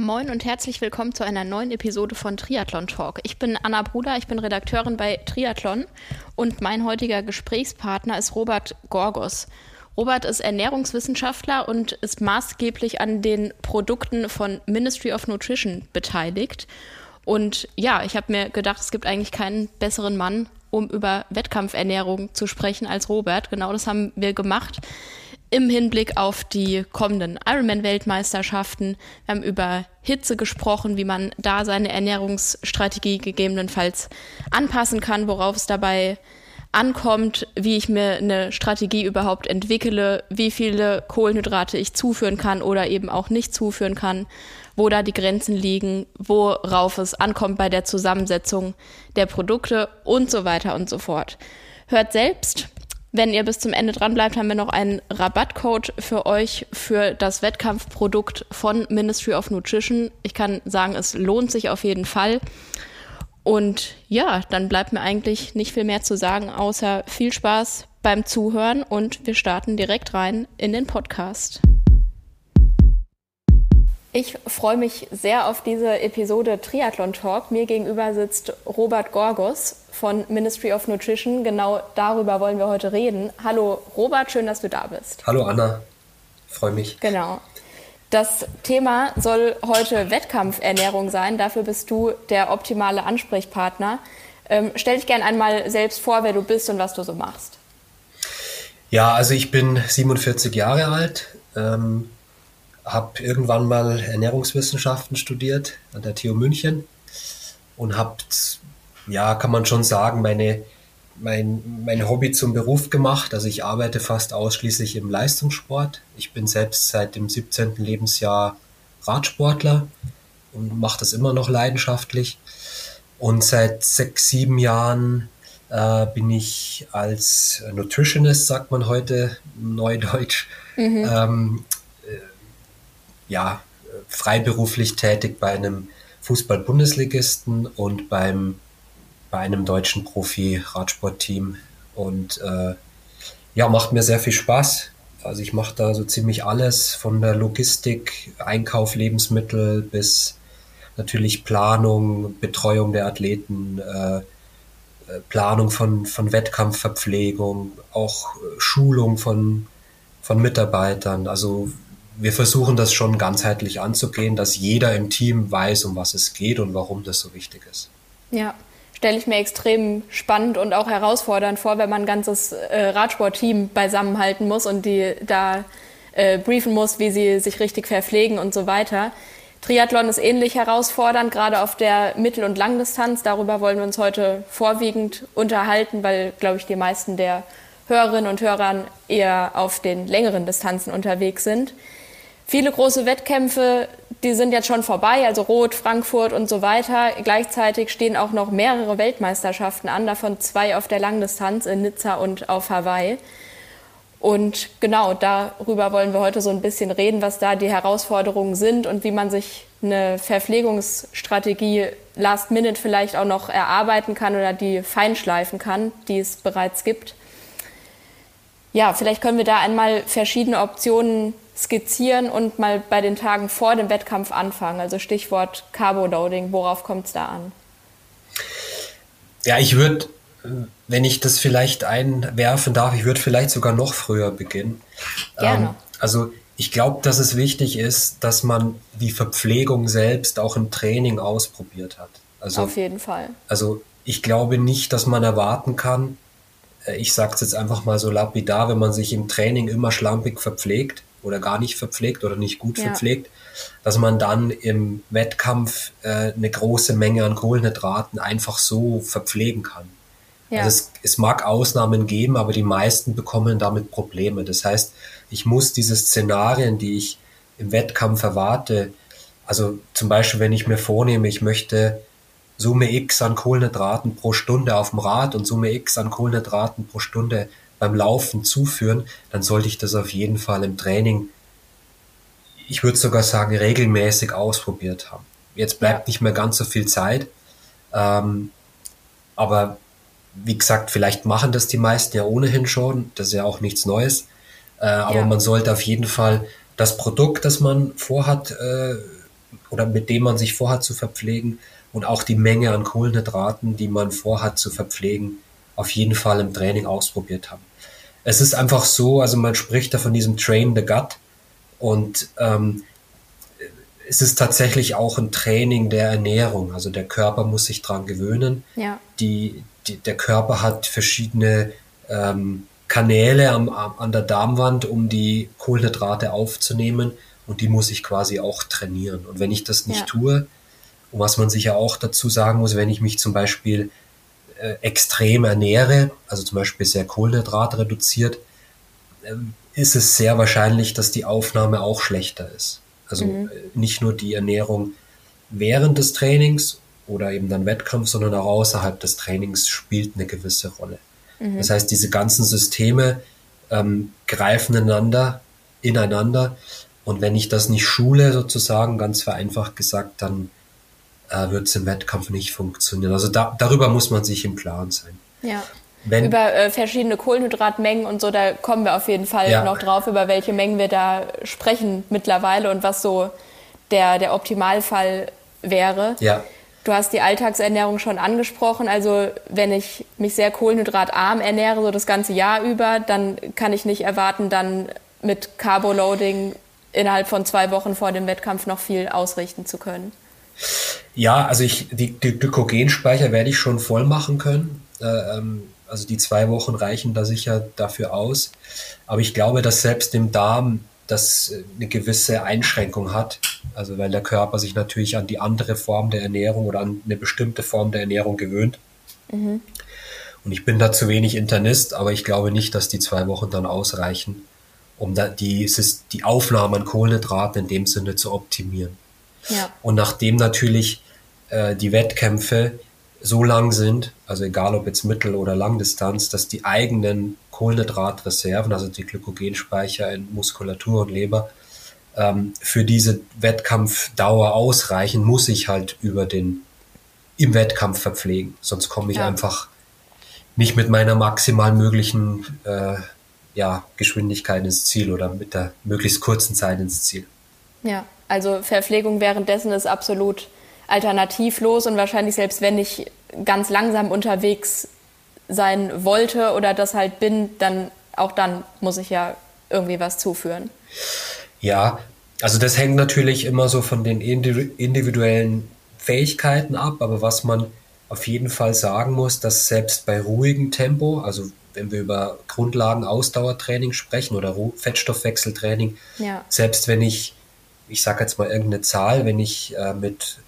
Moin und herzlich willkommen zu einer neuen Episode von Triathlon Talk. Ich bin Anna Bruder, ich bin Redakteurin bei Triathlon und mein heutiger Gesprächspartner ist Robert Gorgos. Robert ist Ernährungswissenschaftler und ist maßgeblich an den Produkten von Ministry of Nutrition beteiligt. Und ja, ich habe mir gedacht, es gibt eigentlich keinen besseren Mann, um über Wettkampfernährung zu sprechen als Robert. Genau das haben wir gemacht im Hinblick auf die kommenden Ironman-Weltmeisterschaften. Wir haben über Hitze gesprochen, wie man da seine Ernährungsstrategie gegebenenfalls anpassen kann, worauf es dabei ankommt, wie ich mir eine Strategie überhaupt entwickle, wie viele Kohlenhydrate ich zuführen kann oder eben auch nicht zuführen kann, wo da die Grenzen liegen, worauf es ankommt bei der Zusammensetzung der Produkte und so weiter und so fort. Hört selbst wenn ihr bis zum Ende dran bleibt, haben wir noch einen Rabattcode für euch für das Wettkampfprodukt von Ministry of Nutrition. Ich kann sagen, es lohnt sich auf jeden Fall. Und ja, dann bleibt mir eigentlich nicht viel mehr zu sagen, außer viel Spaß beim Zuhören und wir starten direkt rein in den Podcast. Ich freue mich sehr auf diese Episode Triathlon Talk. Mir gegenüber sitzt Robert Gorgos von Ministry of Nutrition. Genau darüber wollen wir heute reden. Hallo Robert, schön, dass du da bist. Hallo Anna, freue mich. Genau. Das Thema soll heute Wettkampfernährung sein. Dafür bist du der optimale Ansprechpartner. Ähm, stell dich gerne einmal selbst vor, wer du bist und was du so machst. Ja, also ich bin 47 Jahre alt, ähm, habe irgendwann mal Ernährungswissenschaften studiert an der TU München und habe, ja, kann man schon sagen, meine, mein, mein Hobby zum Beruf gemacht. Also ich arbeite fast ausschließlich im Leistungssport. Ich bin selbst seit dem 17. Lebensjahr Radsportler und mache das immer noch leidenschaftlich. Und seit sechs, sieben Jahren äh, bin ich als Nutritionist, sagt man heute neudeutsch, mhm. ähm, ja, freiberuflich tätig bei einem Fußball-Bundesligisten und beim, bei einem deutschen Profi-Radsportteam. Und äh, ja, macht mir sehr viel Spaß. Also ich mache da so ziemlich alles von der Logistik, Einkauf, Lebensmittel bis natürlich Planung, Betreuung der Athleten, äh, äh Planung von, von Wettkampfverpflegung, auch Schulung von, von Mitarbeitern. Also wir versuchen das schon ganzheitlich anzugehen, dass jeder im Team weiß, um was es geht und warum das so wichtig ist. Ja, stelle ich mir extrem spannend und auch herausfordernd vor, wenn man ein ganzes äh, Radsportteam beisammenhalten muss und die da äh, briefen muss, wie sie sich richtig verpflegen und so weiter. Triathlon ist ähnlich herausfordernd, gerade auf der Mittel- und Langdistanz. Darüber wollen wir uns heute vorwiegend unterhalten, weil, glaube ich, die meisten der Hörerinnen und Hörern eher auf den längeren Distanzen unterwegs sind. Viele große Wettkämpfe, die sind jetzt schon vorbei, also Rot, Frankfurt und so weiter. Gleichzeitig stehen auch noch mehrere Weltmeisterschaften an, davon zwei auf der Langdistanz in Nizza und auf Hawaii. Und genau darüber wollen wir heute so ein bisschen reden, was da die Herausforderungen sind und wie man sich eine Verpflegungsstrategie last minute vielleicht auch noch erarbeiten kann oder die feinschleifen kann, die es bereits gibt. Ja, vielleicht können wir da einmal verschiedene Optionen skizzieren und mal bei den Tagen vor dem Wettkampf anfangen. Also Stichwort Carboloading, worauf kommt es da an? Ja, ich würde, wenn ich das vielleicht einwerfen darf, ich würde vielleicht sogar noch früher beginnen. Gerne. Ähm, also ich glaube, dass es wichtig ist, dass man die Verpflegung selbst auch im Training ausprobiert hat. Also, Auf jeden Fall. Also ich glaube nicht, dass man erwarten kann, äh, ich sage es jetzt einfach mal so lapidar, wenn man sich im Training immer schlampig verpflegt, oder gar nicht verpflegt oder nicht gut ja. verpflegt, dass man dann im Wettkampf äh, eine große Menge an Kohlenhydraten einfach so verpflegen kann. Ja. Also es, es mag Ausnahmen geben, aber die meisten bekommen damit Probleme. Das heißt, ich muss diese Szenarien, die ich im Wettkampf erwarte, also zum Beispiel, wenn ich mir vornehme, ich möchte Summe X an Kohlenhydraten pro Stunde auf dem Rad und Summe X an Kohlenhydraten pro Stunde beim Laufen zuführen, dann sollte ich das auf jeden Fall im Training, ich würde sogar sagen, regelmäßig ausprobiert haben. Jetzt bleibt nicht mehr ganz so viel Zeit, ähm, aber wie gesagt, vielleicht machen das die meisten ja ohnehin schon, das ist ja auch nichts Neues, äh, aber ja. man sollte auf jeden Fall das Produkt, das man vorhat, äh, oder mit dem man sich vorhat zu verpflegen und auch die Menge an Kohlenhydraten, die man vorhat zu verpflegen, auf jeden Fall im Training ausprobiert haben. Es ist einfach so, also man spricht da von diesem Train the Gut und ähm, es ist tatsächlich auch ein Training der Ernährung. Also der Körper muss sich dran gewöhnen. Ja. Die, die, der Körper hat verschiedene ähm, Kanäle am, am, an der Darmwand, um die Kohlenhydrate aufzunehmen und die muss ich quasi auch trainieren. Und wenn ich das nicht ja. tue, und was man sicher auch dazu sagen muss, wenn ich mich zum Beispiel äh, extrem ernähre, also zum Beispiel sehr Kohlenhydrat reduziert, äh, ist es sehr wahrscheinlich, dass die Aufnahme auch schlechter ist. Also mhm. Äh, nicht nur die Ernährung während des Trainings oder eben dann Wettkampf, sondern auch außerhalb des Trainings spielt eine gewisse Rolle. Mhm. Das heißt, diese ganzen Systeme ähm, greifen einander, ineinander. Und wenn ich das nicht schule, sozusagen, ganz vereinfacht gesagt, dann äh, wird es im Wettkampf nicht funktionieren. Also da, darüber muss man sich im Klaren sein. Ja. Wenn, über äh, verschiedene Kohlenhydratmengen und so, da kommen wir auf jeden Fall ja. noch drauf, über welche Mengen wir da sprechen mittlerweile und was so der, der Optimalfall wäre. Ja. Du hast die Alltagsernährung schon angesprochen. Also wenn ich mich sehr kohlenhydratarm ernähre, so das ganze Jahr über, dann kann ich nicht erwarten, dann mit Carboloading innerhalb von zwei Wochen vor dem Wettkampf noch viel ausrichten zu können. Ja, also ich, die, die Glykogenspeicher werde ich schon voll machen können. Äh, ähm, also die zwei Wochen reichen da sicher dafür aus. Aber ich glaube, dass selbst im Darm das eine gewisse Einschränkung hat. Also weil der Körper sich natürlich an die andere Form der Ernährung oder an eine bestimmte Form der Ernährung gewöhnt. Mhm. Und ich bin da zu wenig Internist, aber ich glaube nicht, dass die zwei Wochen dann ausreichen, um da die, die Aufnahme an Kohlenhydraten in dem Sinne zu optimieren. Ja. Und nachdem natürlich äh, die Wettkämpfe so lang sind, also egal ob jetzt Mittel- oder Langdistanz, dass die eigenen Kohlenhydratreserven, also die Glykogenspeicher in Muskulatur und Leber, ähm, für diese Wettkampfdauer ausreichen, muss ich halt über den im Wettkampf verpflegen. Sonst komme ich ja. einfach nicht mit meiner maximal möglichen äh, ja, Geschwindigkeit ins Ziel oder mit der möglichst kurzen Zeit ins Ziel. Ja, also Verpflegung währenddessen ist absolut alternativlos und wahrscheinlich selbst wenn ich ganz langsam unterwegs sein wollte oder das halt bin, dann auch dann muss ich ja irgendwie was zuführen. Ja, also das hängt natürlich immer so von den individuellen Fähigkeiten ab, aber was man auf jeden Fall sagen muss, dass selbst bei ruhigem Tempo, also wenn wir über Grundlagen Ausdauertraining sprechen oder Fettstoffwechseltraining, ja. selbst wenn ich ich sage jetzt mal irgendeine Zahl, wenn ich äh, mit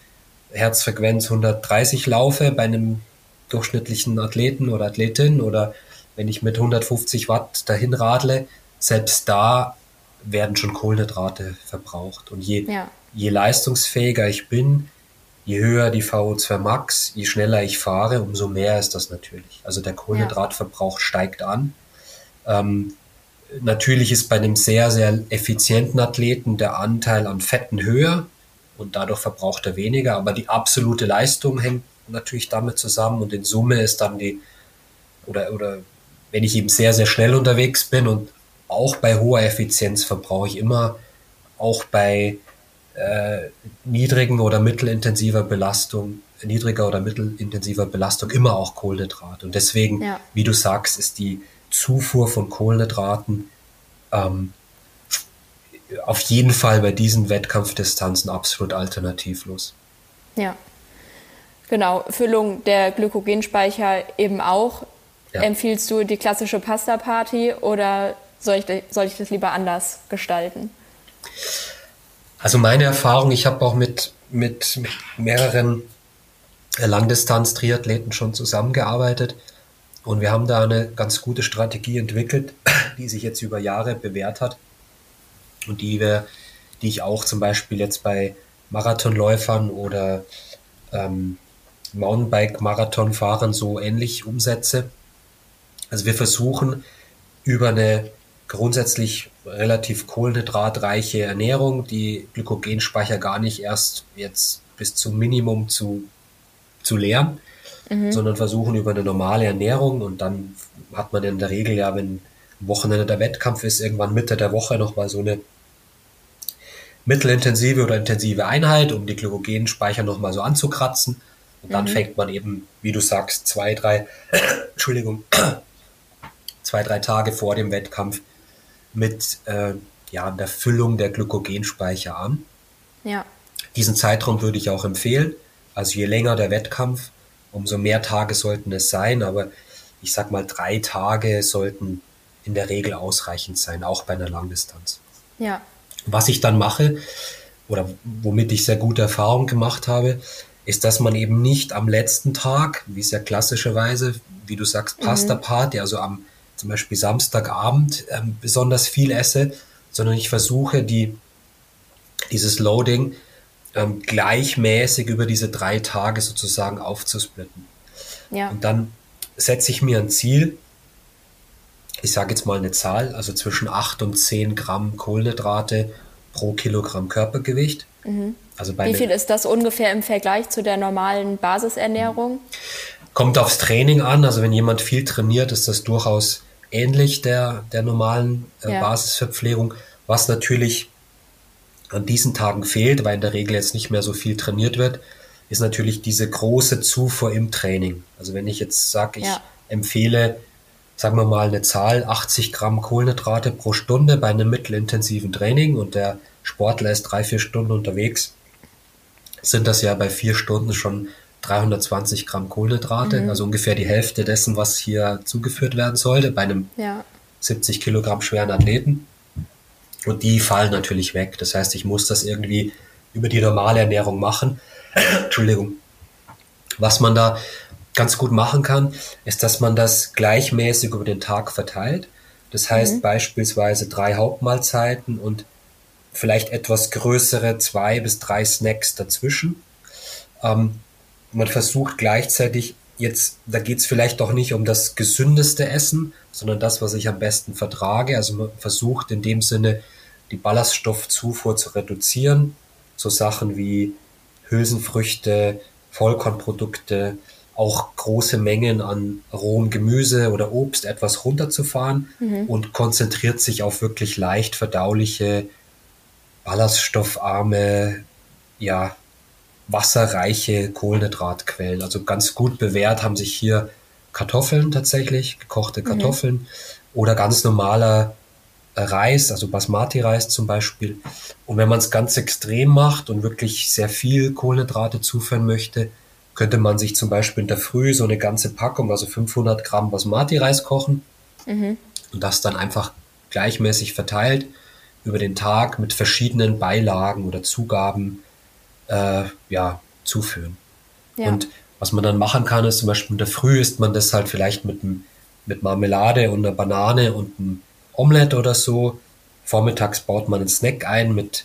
Herzfrequenz 130 laufe bei einem durchschnittlichen Athleten oder Athletin oder wenn ich mit 150 Watt dahin radle, selbst da werden schon Kohlenhydrate verbraucht. Und je, ja. je leistungsfähiger ich bin, je höher die VO2 Max, je schneller ich fahre, umso mehr ist das natürlich. Also der Kohlenhydratverbrauch ja. steigt an. Ähm, Natürlich ist bei einem sehr, sehr effizienten Athleten der Anteil an Fetten höher und dadurch verbraucht er weniger, aber die absolute Leistung hängt natürlich damit zusammen und in Summe ist dann die, oder, oder wenn ich eben sehr, sehr schnell unterwegs bin und auch bei hoher Effizienz verbrauche ich immer, auch bei äh, niedrigen oder mittelintensiver Belastung, niedriger oder mittelintensiver Belastung immer auch Kohlenhydrat. Und deswegen, ja. wie du sagst, ist die Zufuhr von Kohlenhydraten ähm, auf jeden Fall bei diesen Wettkampfdistanzen absolut alternativlos. Ja, genau. Füllung der Glykogenspeicher eben auch. Ja. Empfiehlst du die klassische Pasta-Party oder soll ich, soll ich das lieber anders gestalten? Also meine Erfahrung, ich habe auch mit, mit, mit mehreren Langdistanz-Triathleten schon zusammengearbeitet. Und wir haben da eine ganz gute Strategie entwickelt, die sich jetzt über Jahre bewährt hat und die wir, die ich auch zum Beispiel jetzt bei Marathonläufern oder ähm, Mountainbike-Marathonfahrern so ähnlich umsetze. Also wir versuchen über eine grundsätzlich relativ kohlenhydratreiche Ernährung die Glykogenspeicher gar nicht erst jetzt bis zum Minimum zu, zu leeren, mhm. sondern versuchen über eine normale Ernährung und dann hat man in der Regel ja, wenn Wochenende der Wettkampf ist, irgendwann Mitte der Woche nochmal so eine mittelintensive oder intensive Einheit, um die Glykogenspeicher nochmal so anzukratzen. Und dann mhm. fängt man eben, wie du sagst, zwei, drei, Entschuldigung, zwei, drei Tage vor dem Wettkampf mit äh, ja, der Füllung der Glykogenspeicher an. Ja. Diesen Zeitraum würde ich auch empfehlen. Also je länger der Wettkampf, umso mehr Tage sollten es sein. Aber ich sag mal, drei Tage sollten in der Regel ausreichend sein, auch bei einer Langdistanz. Ja. Was ich dann mache oder womit ich sehr gute Erfahrungen gemacht habe, ist, dass man eben nicht am letzten Tag, wie es ja klassischerweise, wie du sagst, mhm. Pasta Party, also am zum Beispiel Samstagabend ähm, besonders viel esse, sondern ich versuche die, dieses Loading ähm, gleichmäßig über diese drei Tage sozusagen aufzusplitten. Ja. Und dann setze ich mir ein Ziel, ich sage jetzt mal eine Zahl, also zwischen 8 und 10 Gramm Kohlenhydrate pro Kilogramm Körpergewicht. Mhm. Also Wie viel ist das ungefähr im Vergleich zu der normalen Basisernährung? Kommt aufs Training an. Also wenn jemand viel trainiert, ist das durchaus ähnlich der, der normalen äh, ja. Basisverpflegung. Was natürlich an diesen Tagen fehlt, weil in der Regel jetzt nicht mehr so viel trainiert wird, ist natürlich diese große Zufuhr im Training. Also wenn ich jetzt sage, ich ja. empfehle sagen wir mal eine Zahl, 80 Gramm Kohlenhydrate pro Stunde bei einem mittelintensiven Training und der Sportler ist drei, vier Stunden unterwegs, sind das ja bei vier Stunden schon 320 Gramm Kohlenhydrate, mhm. also ungefähr die Hälfte dessen, was hier zugeführt werden sollte bei einem ja. 70 Kilogramm schweren Athleten. Und die fallen natürlich weg. Das heißt, ich muss das irgendwie über die normale Ernährung machen. Entschuldigung. Was man da ganz gut machen kann, ist, dass man das gleichmäßig über den Tag verteilt. Das heißt mhm. beispielsweise drei Hauptmahlzeiten und vielleicht etwas größere zwei bis drei Snacks dazwischen. Ähm, man versucht gleichzeitig jetzt, da geht es vielleicht doch nicht um das gesündeste Essen, sondern das, was ich am besten vertrage. Also man versucht in dem Sinne die Ballaststoffzufuhr zu reduzieren. So Sachen wie Hülsenfrüchte, Vollkornprodukte, auch große Mengen an rohem Gemüse oder Obst etwas runterzufahren mhm. und konzentriert sich auf wirklich leicht verdauliche, ballaststoffarme, ja, wasserreiche Kohlenhydratquellen. Also ganz gut bewährt haben sich hier Kartoffeln tatsächlich, gekochte mhm. Kartoffeln mhm. oder ganz normaler Reis, also Basmati-Reis zum Beispiel. Und wenn man es ganz extrem macht und wirklich sehr viel Kohlenhydrate zuführen möchte, könnte man sich zum Beispiel in der Früh so eine ganze Packung, also 500 Gramm Basmati-Reis kochen mhm. und das dann einfach gleichmäßig verteilt über den Tag mit verschiedenen Beilagen oder Zugaben äh, ja, zuführen. Ja. Und was man dann machen kann, ist zum Beispiel in der Früh isst man das halt vielleicht mit, mit Marmelade und einer Banane und einem Omelette oder so. Vormittags baut man einen Snack ein mit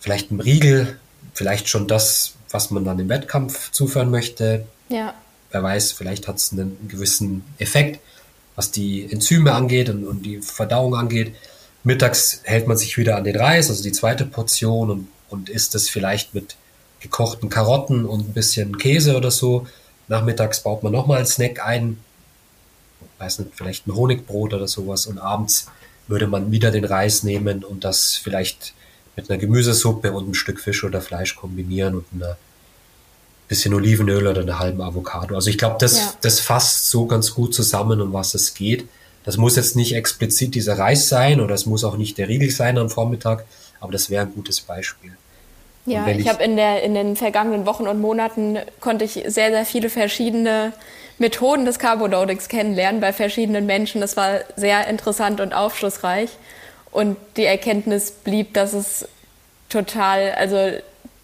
vielleicht einem Riegel, vielleicht schon das, was man dann im Wettkampf zuführen möchte. Ja. Wer weiß, vielleicht hat es einen gewissen Effekt, was die Enzyme angeht und, und, die Verdauung angeht. Mittags hält man sich wieder an den Reis, also die zweite Portion und, und isst es vielleicht mit gekochten Karotten und ein bisschen Käse oder so. Nachmittags baut man nochmal einen Snack ein, weiß nicht, vielleicht ein Honigbrot oder sowas und abends würde man wieder den Reis nehmen und das vielleicht mit einer Gemüsesuppe und ein Stück Fisch oder Fleisch kombinieren und ein bisschen Olivenöl oder einer halben Avocado. Also ich glaube, das, ja. das fasst so ganz gut zusammen, um was es geht. Das muss jetzt nicht explizit dieser Reis sein oder es muss auch nicht der Riegel sein am Vormittag, aber das wäre ein gutes Beispiel. Ja, ich, ich habe in, in den vergangenen Wochen und Monaten konnte ich sehr, sehr viele verschiedene Methoden des Carboloadings kennenlernen bei verschiedenen Menschen. Das war sehr interessant und aufschlussreich. Und die Erkenntnis blieb, dass es total, also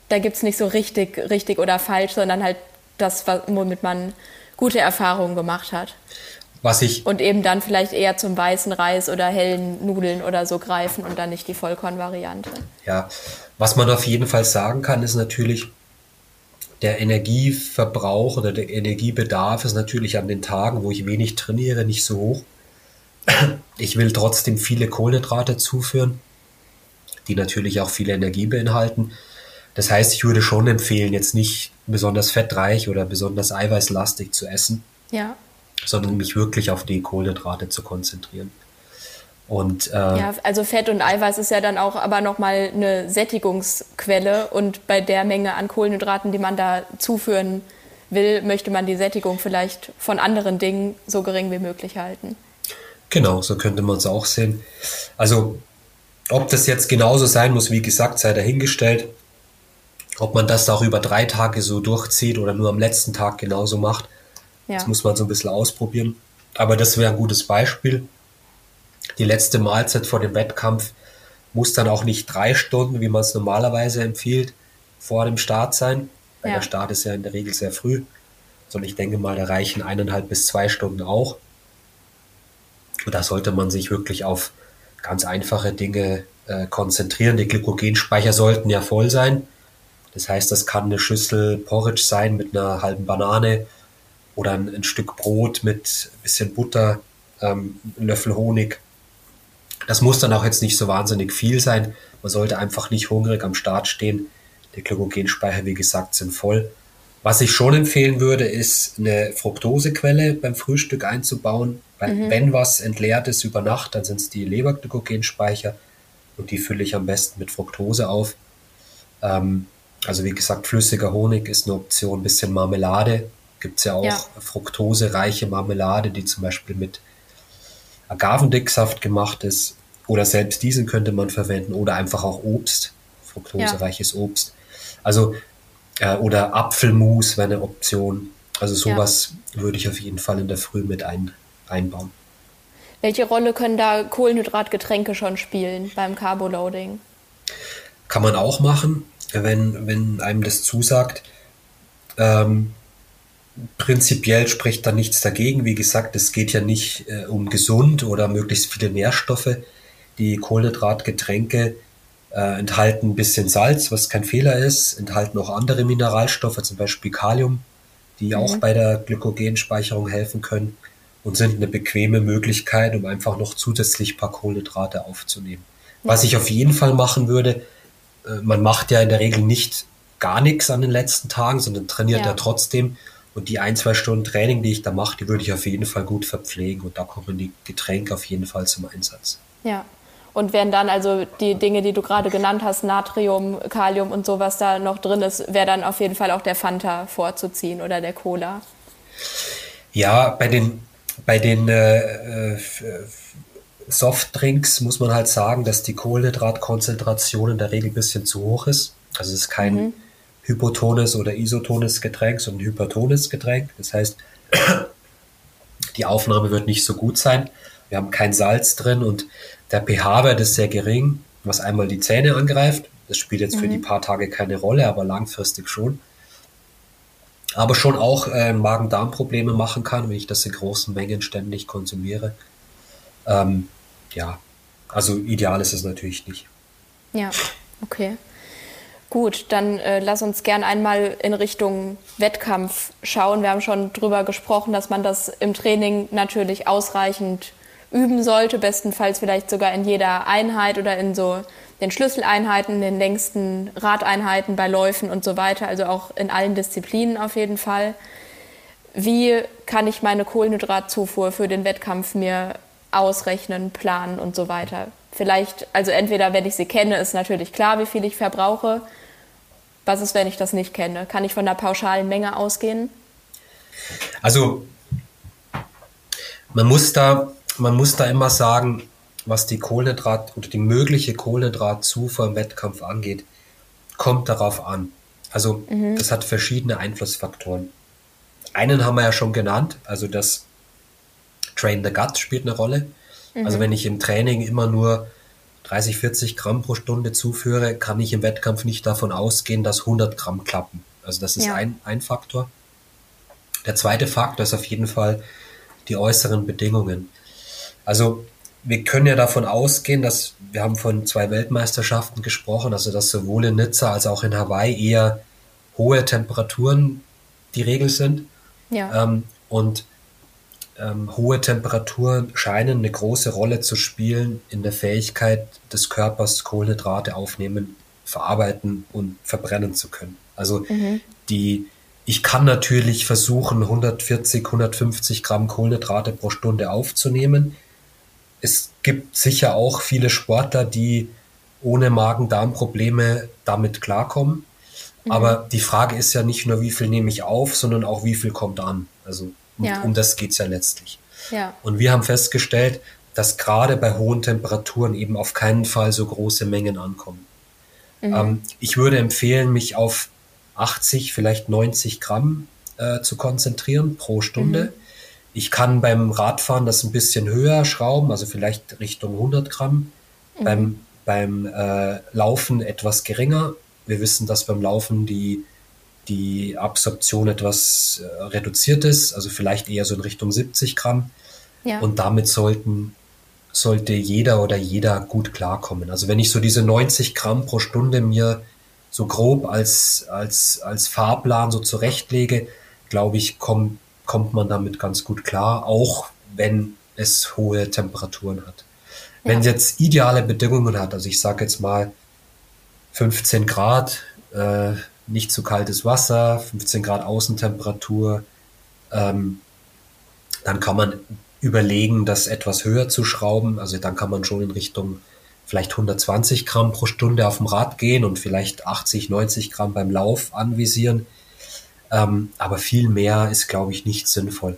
da gibt es nicht so richtig, richtig oder falsch, sondern halt das, womit man gute Erfahrungen gemacht hat. Was ich und eben dann vielleicht eher zum weißen Reis oder hellen Nudeln oder so greifen und dann nicht die Vollkornvariante. Ja, was man auf jeden Fall sagen kann, ist natürlich, der Energieverbrauch oder der Energiebedarf ist natürlich an den Tagen, wo ich wenig trainiere, nicht so hoch. Ich will trotzdem viele Kohlenhydrate zuführen, die natürlich auch viel Energie beinhalten. Das heißt, ich würde schon empfehlen, jetzt nicht besonders fettreich oder besonders eiweißlastig zu essen, ja. sondern mich wirklich auf die Kohlenhydrate zu konzentrieren. Und, äh, ja, also Fett und Eiweiß ist ja dann auch aber nochmal eine Sättigungsquelle und bei der Menge an Kohlenhydraten, die man da zuführen will, möchte man die Sättigung vielleicht von anderen Dingen so gering wie möglich halten. Genau, so könnte man es auch sehen. Also ob das jetzt genauso sein muss, wie gesagt, sei dahingestellt. Ob man das auch über drei Tage so durchzieht oder nur am letzten Tag genauso macht, ja. das muss man so ein bisschen ausprobieren. Aber das wäre ein gutes Beispiel die letzte Mahlzeit vor dem Wettkampf muss dann auch nicht drei Stunden, wie man es normalerweise empfiehlt, vor dem Start sein, weil ja. der Start ist ja in der Regel sehr früh, sondern ich denke mal, da reichen eineinhalb bis zwei Stunden auch. Und da sollte man sich wirklich auf ganz einfache Dinge äh, konzentrieren. Die Glykogenspeicher sollten ja voll sein. Das heißt, das kann eine Schüssel Porridge sein mit einer halben Banane oder ein, ein Stück Brot mit ein bisschen Butter, ähm, Löffel Honig das muss dann auch jetzt nicht so wahnsinnig viel sein. Man sollte einfach nicht hungrig am Start stehen. Die Glykogenspeicher, wie gesagt, sind voll. Was ich schon empfehlen würde, ist eine Fructosequelle beim Frühstück einzubauen. Weil mhm. Wenn was entleert ist über Nacht, dann sind es die Leberglykogenspeicher und die fülle ich am besten mit Fructose auf. Ähm, also wie gesagt, flüssiger Honig ist eine Option, ein bisschen Marmelade. Gibt es ja auch ja. fructosereiche Marmelade, die zum Beispiel mit Agavendicksaft gemacht ist. Oder selbst diesen könnte man verwenden. Oder einfach auch Obst, fruktosereiches ja. Obst. Also, äh, oder Apfelmus wäre eine Option. Also sowas ja. würde ich auf jeden Fall in der Früh mit ein, einbauen. Welche Rolle können da Kohlenhydratgetränke schon spielen beim Carboloading? Kann man auch machen, wenn, wenn einem das zusagt. Ähm, prinzipiell spricht da nichts dagegen. Wie gesagt, es geht ja nicht äh, um gesund oder möglichst viele Nährstoffe. Die Kohlenhydratgetränke äh, enthalten ein bisschen Salz, was kein Fehler ist, enthalten auch andere Mineralstoffe, zum Beispiel Kalium, die mhm. auch bei der Glykogenspeicherung helfen können und sind eine bequeme Möglichkeit, um einfach noch zusätzlich ein paar Kohlenhydrate aufzunehmen. Ja. Was ich auf jeden Fall machen würde, äh, man macht ja in der Regel nicht gar nichts an den letzten Tagen, sondern trainiert ja, ja trotzdem. Und die ein, zwei Stunden Training, die ich da mache, die würde ich auf jeden Fall gut verpflegen und da kommen die Getränke auf jeden Fall zum Einsatz. Ja. Und wären dann also die Dinge, die du gerade genannt hast, Natrium, Kalium und so, was da noch drin ist, wäre dann auf jeden Fall auch der Fanta vorzuziehen oder der Cola? Ja, bei den, bei den äh, Softdrinks muss man halt sagen, dass die Kohlenhydratkonzentration in der Regel ein bisschen zu hoch ist. Also es ist kein, mhm hypotones oder isotones Getränk, sondern hypertones Getränk. Das heißt, die Aufnahme wird nicht so gut sein. Wir haben kein Salz drin und der pH-Wert ist sehr gering, was einmal die Zähne angreift. Das spielt jetzt mhm. für die paar Tage keine Rolle, aber langfristig schon. Aber schon auch äh, Magen-Darm-Probleme machen kann, wenn ich das in großen Mengen ständig konsumiere. Ähm, ja, also ideal ist es natürlich nicht. Ja, okay. Gut, dann äh, lass uns gern einmal in Richtung Wettkampf schauen. Wir haben schon drüber gesprochen, dass man das im Training natürlich ausreichend üben sollte, bestenfalls vielleicht sogar in jeder Einheit oder in so den Schlüsseleinheiten, den längsten Radeinheiten bei Läufen und so weiter, also auch in allen Disziplinen auf jeden Fall. Wie kann ich meine Kohlenhydratzufuhr für den Wettkampf mir ausrechnen, planen und so weiter? Vielleicht, also entweder, wenn ich sie kenne, ist natürlich klar, wie viel ich verbrauche. Was ist, wenn ich das nicht kenne? Kann ich von der pauschalen Menge ausgehen? Also man muss da, man muss da immer sagen, was die Kohlenhydrat oder die mögliche Kohlenhydratzufuhr im Wettkampf angeht, kommt darauf an. Also mhm. das hat verschiedene Einflussfaktoren. Einen haben wir ja schon genannt, also das Train the Gut spielt eine Rolle. Also mhm. Also wenn ich im Training immer nur 30, 40 Gramm pro Stunde zuführe, kann ich im Wettkampf nicht davon ausgehen, dass 100 Gramm klappen. Also das ist ja. ein, ein Faktor. Der zweite Faktor ist auf jeden Fall die äußeren Bedingungen. Also wir können ja davon ausgehen, dass wir haben von zwei Weltmeisterschaften gesprochen, also dass sowohl in Nizza als auch in Hawaii eher hohe Temperaturen die Regel sind. Ja. Ähm, und ähm, hohe Temperaturen scheinen eine große Rolle zu spielen in der Fähigkeit des Körpers, Kohlenhydrate aufnehmen, verarbeiten und verbrennen zu können. Also mhm. die, ich kann natürlich versuchen, 140, 150 Gramm Kohlenhydrate pro Stunde aufzunehmen. es gibt sicher auch viele Sportler, die ohne Magen-Darm-Probleme damit klarkommen. Mhm. Aber die Frage ist ja nicht nur, wie viel nehme ich auf, sondern auch, wie viel kommt an. Also ja. um das geht es ja letztlich. Ja. Und wir haben festgestellt, dass gerade bei hohen Temperaturen eben auf keinen Fall so große Mengen ankommen. Mhm. Ähm, ich würde empfehlen, mich auf 80, vielleicht 90 Gramm äh, zu konzentrieren pro Stunde. Mhm. Ich kann beim Radfahren das ein bisschen höher schrauben, also vielleicht Richtung 100 Gramm. Mhm. Beim, beim äh, Laufen etwas geringer. Wir wissen, dass beim Laufen die, die Absorption etwas äh, reduziert ist, also vielleicht eher so in Richtung 70 Gramm. Ja. Und damit sollten sollte jeder oder jeder gut klarkommen. Also wenn ich so diese 90 Gramm pro Stunde mir so grob als, als, als Fahrplan so zurechtlege, glaube ich, komm, kommt man damit ganz gut klar, auch wenn es hohe Temperaturen hat. Ja. Wenn es jetzt ideale Bedingungen hat, also ich sage jetzt mal 15 Grad, äh, nicht zu kaltes Wasser, 15 Grad Außentemperatur, ähm, dann kann man überlegen, das etwas höher zu schrauben. Also dann kann man schon in Richtung vielleicht 120 Gramm pro Stunde auf dem Rad gehen und vielleicht 80, 90 Gramm beim Lauf anvisieren. Ähm, aber viel mehr ist, glaube ich, nicht sinnvoll.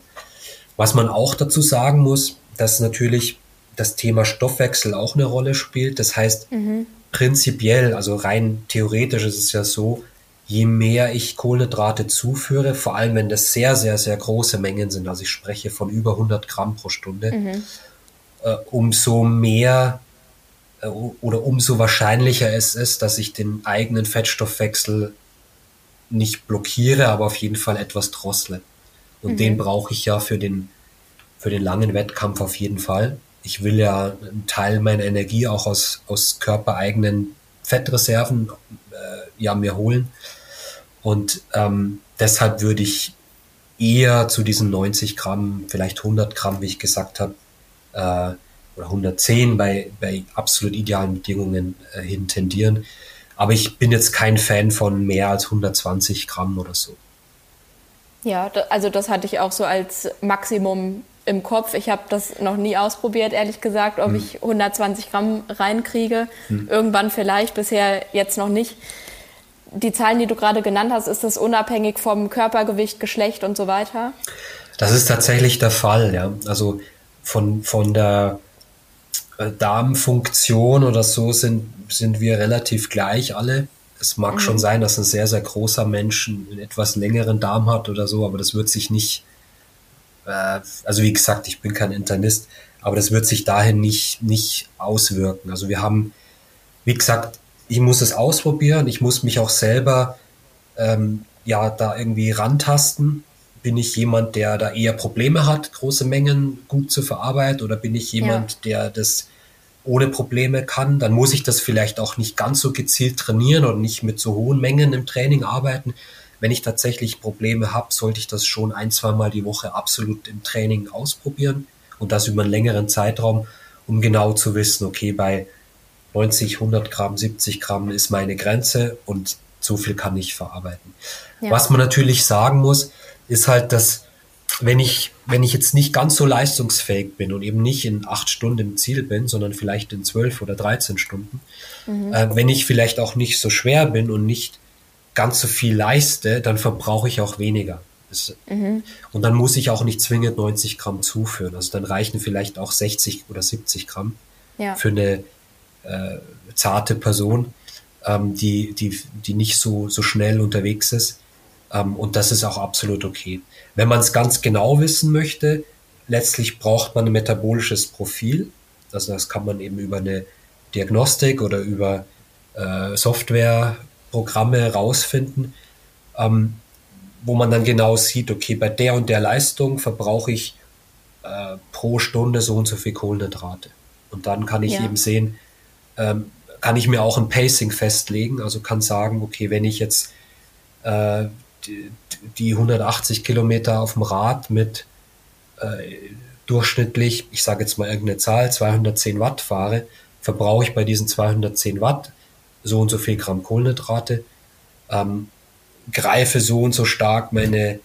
Was man auch dazu sagen muss, dass natürlich das Thema Stoffwechsel auch eine Rolle spielt. Das heißt, mhm. prinzipiell, also rein theoretisch ist es ja so, je mehr ich Kohlenhydrate zuführe, vor allem wenn das sehr, sehr, sehr große Mengen sind, also ich spreche von über 100 Gramm pro Stunde, mhm. äh, umso mehr äh, oder umso wahrscheinlicher es ist, dass ich den eigenen Fettstoffwechsel nicht blockiere, aber auf jeden Fall etwas drossle. Und mhm. den brauche ich ja für den, für den langen Wettkampf auf jeden Fall. Ich will ja einen Teil meiner Energie auch aus, aus körpereigenen Fettreserven äh, ja mir holen. Und ähm, deshalb würde ich eher zu diesen 90 Gramm, vielleicht 100 Gramm, wie ich gesagt habe, äh, oder 110 bei, bei absolut idealen Bedingungen äh, hin tendieren. Aber ich bin jetzt kein Fan von mehr als 120 Gramm oder so. Ja, also das hatte ich auch so als Maximum im Kopf. Ich habe das noch nie ausprobiert, ehrlich gesagt, ob hm. ich 120 Gramm reinkriege. Hm. Irgendwann vielleicht, bisher jetzt noch nicht die Zahlen, die du gerade genannt hast, ist das unabhängig vom Körpergewicht, Geschlecht und so weiter? Das ist tatsächlich der Fall, ja. Also von, von der äh, Darmfunktion oder so sind, sind wir relativ gleich alle. Es mag mhm. schon sein, dass ein sehr, sehr großer Mensch einen etwas längeren Darm hat oder so, aber das wird sich nicht, äh, also wie gesagt, ich bin kein Internist, aber das wird sich dahin nicht, nicht auswirken. Also wir haben, wie gesagt, ich muss es ausprobieren, ich muss mich auch selber ähm, ja da irgendwie rantasten. Bin ich jemand, der da eher Probleme hat, große Mengen gut zu verarbeiten, oder bin ich jemand, ja. der das ohne Probleme kann? Dann muss ich das vielleicht auch nicht ganz so gezielt trainieren oder nicht mit so hohen Mengen im Training arbeiten. Wenn ich tatsächlich Probleme habe, sollte ich das schon ein, zwei Mal die Woche absolut im Training ausprobieren und das über einen längeren Zeitraum, um genau zu wissen, okay, bei 90, 100 Gramm, 70 Gramm ist meine Grenze und so viel kann ich verarbeiten. Ja. Was man natürlich sagen muss, ist halt, dass wenn ich, wenn ich jetzt nicht ganz so leistungsfähig bin und eben nicht in acht Stunden im Ziel bin, sondern vielleicht in zwölf oder 13 Stunden, mhm. äh, wenn ich vielleicht auch nicht so schwer bin und nicht ganz so viel leiste, dann verbrauche ich auch weniger. Das, mhm. Und dann muss ich auch nicht zwingend 90 Gramm zuführen. Also dann reichen vielleicht auch 60 oder 70 Gramm ja. für eine äh, zarte Person, ähm, die, die, die nicht so, so schnell unterwegs ist. Ähm, und das ist auch absolut okay. Wenn man es ganz genau wissen möchte, letztlich braucht man ein metabolisches Profil. Also das kann man eben über eine Diagnostik oder über äh, Softwareprogramme rausfinden, ähm, wo man dann genau sieht, okay, bei der und der Leistung verbrauche ich äh, pro Stunde so und so viel Kohlenhydrate. Und dann kann ich ja. eben sehen, ähm, kann ich mir auch ein Pacing festlegen. Also kann sagen, okay, wenn ich jetzt äh, die, die 180 Kilometer auf dem Rad mit äh, durchschnittlich, ich sage jetzt mal irgendeine Zahl, 210 Watt fahre, verbrauche ich bei diesen 210 Watt so und so viel Gramm Kohlenhydrate, ähm, greife so und so stark meine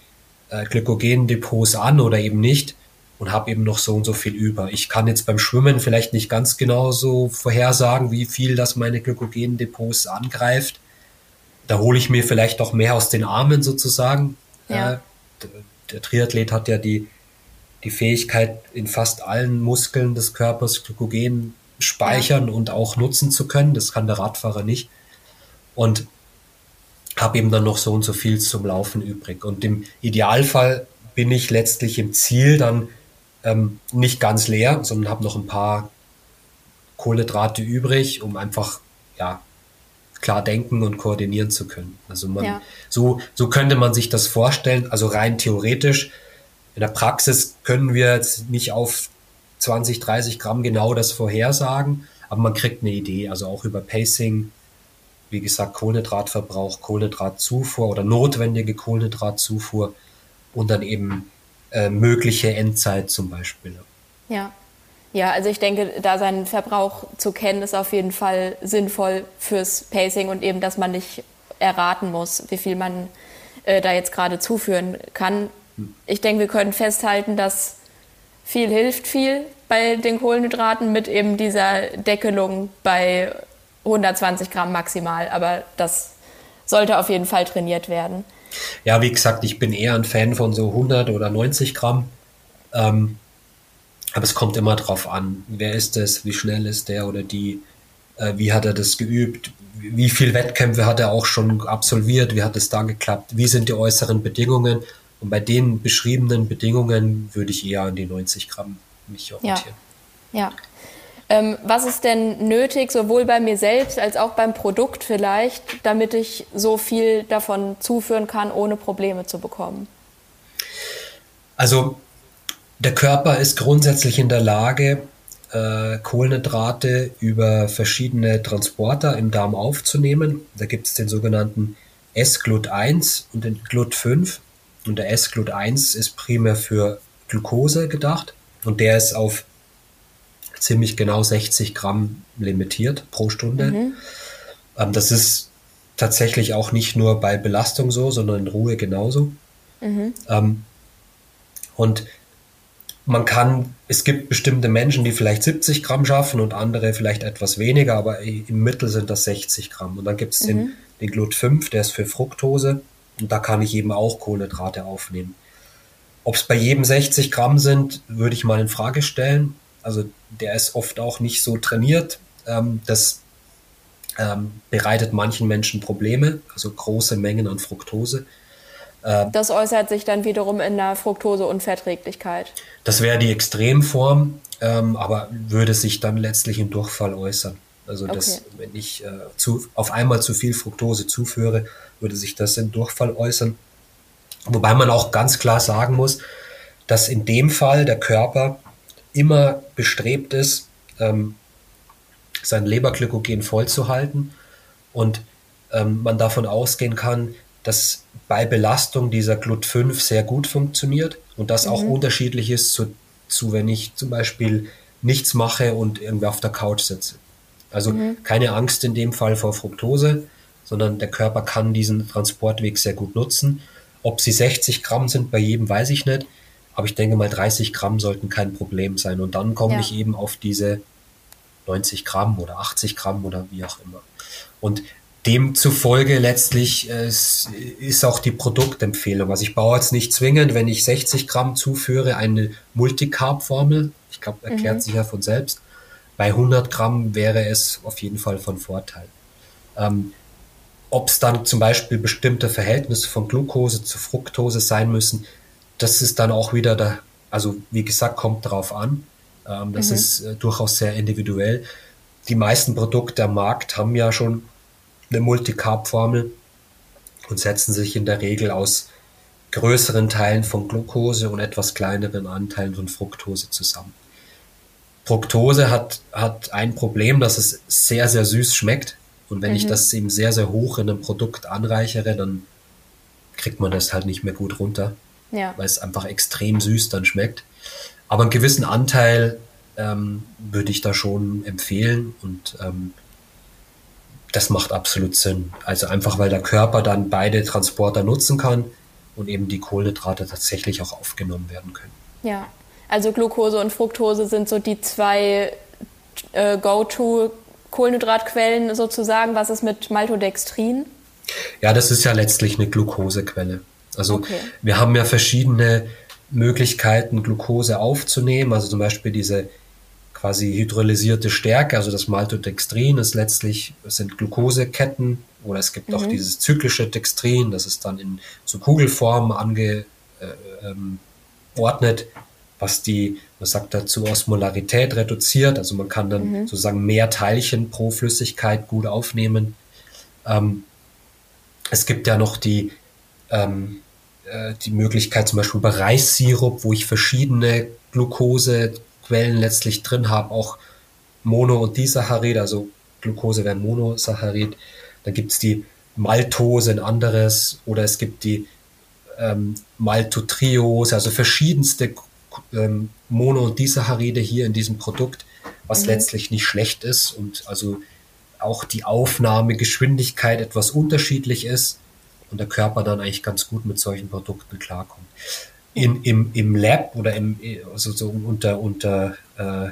äh, Glykogendepots an oder eben nicht, und habe eben noch so und so viel über. Ich kann jetzt beim Schwimmen vielleicht nicht ganz genau so vorhersagen, wie viel das meine Glykogendepots angreift. Da hole ich mir vielleicht auch mehr aus den Armen sozusagen. Ja. Äh, der Triathlet hat ja die, die Fähigkeit, in fast allen Muskeln des Körpers Glykogen speichern ja. und auch nutzen zu können. Das kann der Radfahrer nicht. Und habe eben dann noch so und so viel zum Laufen übrig. Und im Idealfall bin ich letztlich im Ziel dann ähm, nicht ganz leer, sondern habe noch ein paar Kohlenhydrate übrig, um einfach ja klar denken und koordinieren zu können. Also man ja. so so könnte man sich das vorstellen. Also rein theoretisch. In der Praxis können wir jetzt nicht auf 20, 30 Gramm genau das vorhersagen, aber man kriegt eine Idee. Also auch über Pacing, wie gesagt, Kohlenhydratverbrauch, Kohlenhydratzufuhr oder notwendige Kohlenhydratzufuhr und dann eben äh, mögliche Endzeit zum Beispiel. Ja. Ja, also ich denke, da seinen Verbrauch zu kennen, ist auf jeden Fall sinnvoll fürs Pacing und eben, dass man nicht erraten muss, wie viel man äh, da jetzt gerade zuführen kann. Hm. Ich denke, wir können festhalten, dass viel hilft viel bei den Kohlenhydraten mit eben dieser Deckelung bei 120 Gramm maximal. Aber das sollte auf jeden Fall trainiert werden. Ja, wie gesagt, ich bin eher ein Fan von so 100 oder 90 Gramm. Ähm, aber es kommt immer drauf an, wer ist es, wie schnell ist der oder die, äh, wie hat er das geübt, wie viele Wettkämpfe hat er auch schon absolviert, wie hat es da geklappt, wie sind die äußeren Bedingungen. Und bei den beschriebenen Bedingungen würde ich eher an die 90 Gramm mich orientieren. Ja. ja. Ähm, was ist denn nötig, sowohl bei mir selbst als auch beim Produkt vielleicht, damit ich so viel davon zuführen kann, ohne Probleme zu bekommen? Also der Körper ist grundsätzlich in der Lage, äh, Kohlenhydrate über verschiedene Transporter im Darm aufzunehmen. Da gibt es den sogenannten S-Glut1 und den Glut5. Und der S-Glut1 ist primär für Glucose gedacht und der ist auf ziemlich genau 60 Gramm limitiert pro Stunde. Mhm. Ähm, das ist tatsächlich auch nicht nur bei Belastung so, sondern in Ruhe genauso. Mhm. Ähm, und man kann, es gibt bestimmte Menschen, die vielleicht 70 Gramm schaffen und andere vielleicht etwas weniger, aber im Mittel sind das 60 Gramm. Und dann gibt es mhm. den, den Glut 5, der ist für Fructose und da kann ich eben auch Kohlenhydrate aufnehmen. Ob es bei jedem 60 Gramm sind, würde ich mal in Frage stellen. Also der ist oft auch nicht so trainiert. Ähm, das ähm, bereitet manchen Menschen Probleme, also große Mengen an Fructose. Ähm, das äußert sich dann wiederum in der Fructoseunverträglichkeit. Das wäre die Extremform, ähm, aber würde sich dann letztlich im Durchfall äußern. Also das, okay. wenn ich äh, zu, auf einmal zu viel Fructose zuführe, würde sich das im Durchfall äußern. Wobei man auch ganz klar sagen muss, dass in dem Fall der Körper immer bestrebt ist, ähm, sein Leberglykogen vollzuhalten und ähm, man davon ausgehen kann, dass bei Belastung dieser Glut5 sehr gut funktioniert und das mhm. auch unterschiedlich ist zu, zu, wenn ich zum Beispiel nichts mache und irgendwie auf der Couch sitze. Also mhm. keine Angst in dem Fall vor Fructose, sondern der Körper kann diesen Transportweg sehr gut nutzen. Ob sie 60 Gramm sind bei jedem, weiß ich nicht. Aber ich denke mal, 30 Gramm sollten kein Problem sein. Und dann komme ja. ich eben auf diese 90 Gramm oder 80 Gramm oder wie auch immer. Und demzufolge letztlich äh, ist auch die Produktempfehlung. Also ich baue jetzt nicht zwingend, wenn ich 60 Gramm zuführe, eine Multicarb-Formel. Ich glaube, erklärt mhm. sich ja von selbst. Bei 100 Gramm wäre es auf jeden Fall von Vorteil. Ähm, Ob es dann zum Beispiel bestimmte Verhältnisse von Glucose zu Fructose sein müssen, das ist dann auch wieder da, also wie gesagt, kommt drauf an. Ähm, das mhm. ist äh, durchaus sehr individuell. Die meisten Produkte am Markt haben ja schon eine Multicarb-Formel und setzen sich in der Regel aus größeren Teilen von Glucose und etwas kleineren Anteilen von Fructose zusammen. Fructose hat, hat ein Problem, dass es sehr, sehr süß schmeckt. Und wenn mhm. ich das eben sehr, sehr hoch in einem Produkt anreichere, dann kriegt man das halt nicht mehr gut runter ja. weil es einfach extrem süß dann schmeckt. Aber einen gewissen Anteil ähm, würde ich da schon empfehlen und ähm, das macht absolut Sinn. Also einfach, weil der Körper dann beide Transporter nutzen kann und eben die Kohlenhydrate tatsächlich auch aufgenommen werden können. Ja, Also Glucose und Fructose sind so die zwei äh, Go-to Kohlenhydratquellen sozusagen. Was ist mit Maltodextrin? Ja, das ist ja letztlich eine Glukosequelle. Also okay. wir haben ja verschiedene Möglichkeiten, Glucose aufzunehmen. Also zum Beispiel diese quasi hydrolysierte Stärke, also das Maltodextrin ist letztlich, sind Glukoseketten oder es gibt mhm. auch dieses zyklische Dextrin, das ist dann in so Kugelform angeordnet, äh, ähm, was die, man sagt dazu, Osmolarität reduziert. Also man kann dann mhm. sozusagen mehr Teilchen pro Flüssigkeit gut aufnehmen. Ähm, es gibt ja noch die, ähm, äh, die Möglichkeit zum Beispiel bei Reissirup, wo ich verschiedene Glucose Quellen letztlich drin haben, auch Mono- und Disaccharid, also Glucose wäre Monosaccharid. Dann gibt es die Maltose, ein anderes, oder es gibt die ähm, Maltotriose, also verschiedenste ähm, Mono- und Disaccharide hier in diesem Produkt, was mhm. letztlich nicht schlecht ist und also auch die Aufnahmegeschwindigkeit etwas unterschiedlich ist und der Körper dann eigentlich ganz gut mit solchen Produkten klarkommt in, im, im Lab oder im, also so unter, unter äh,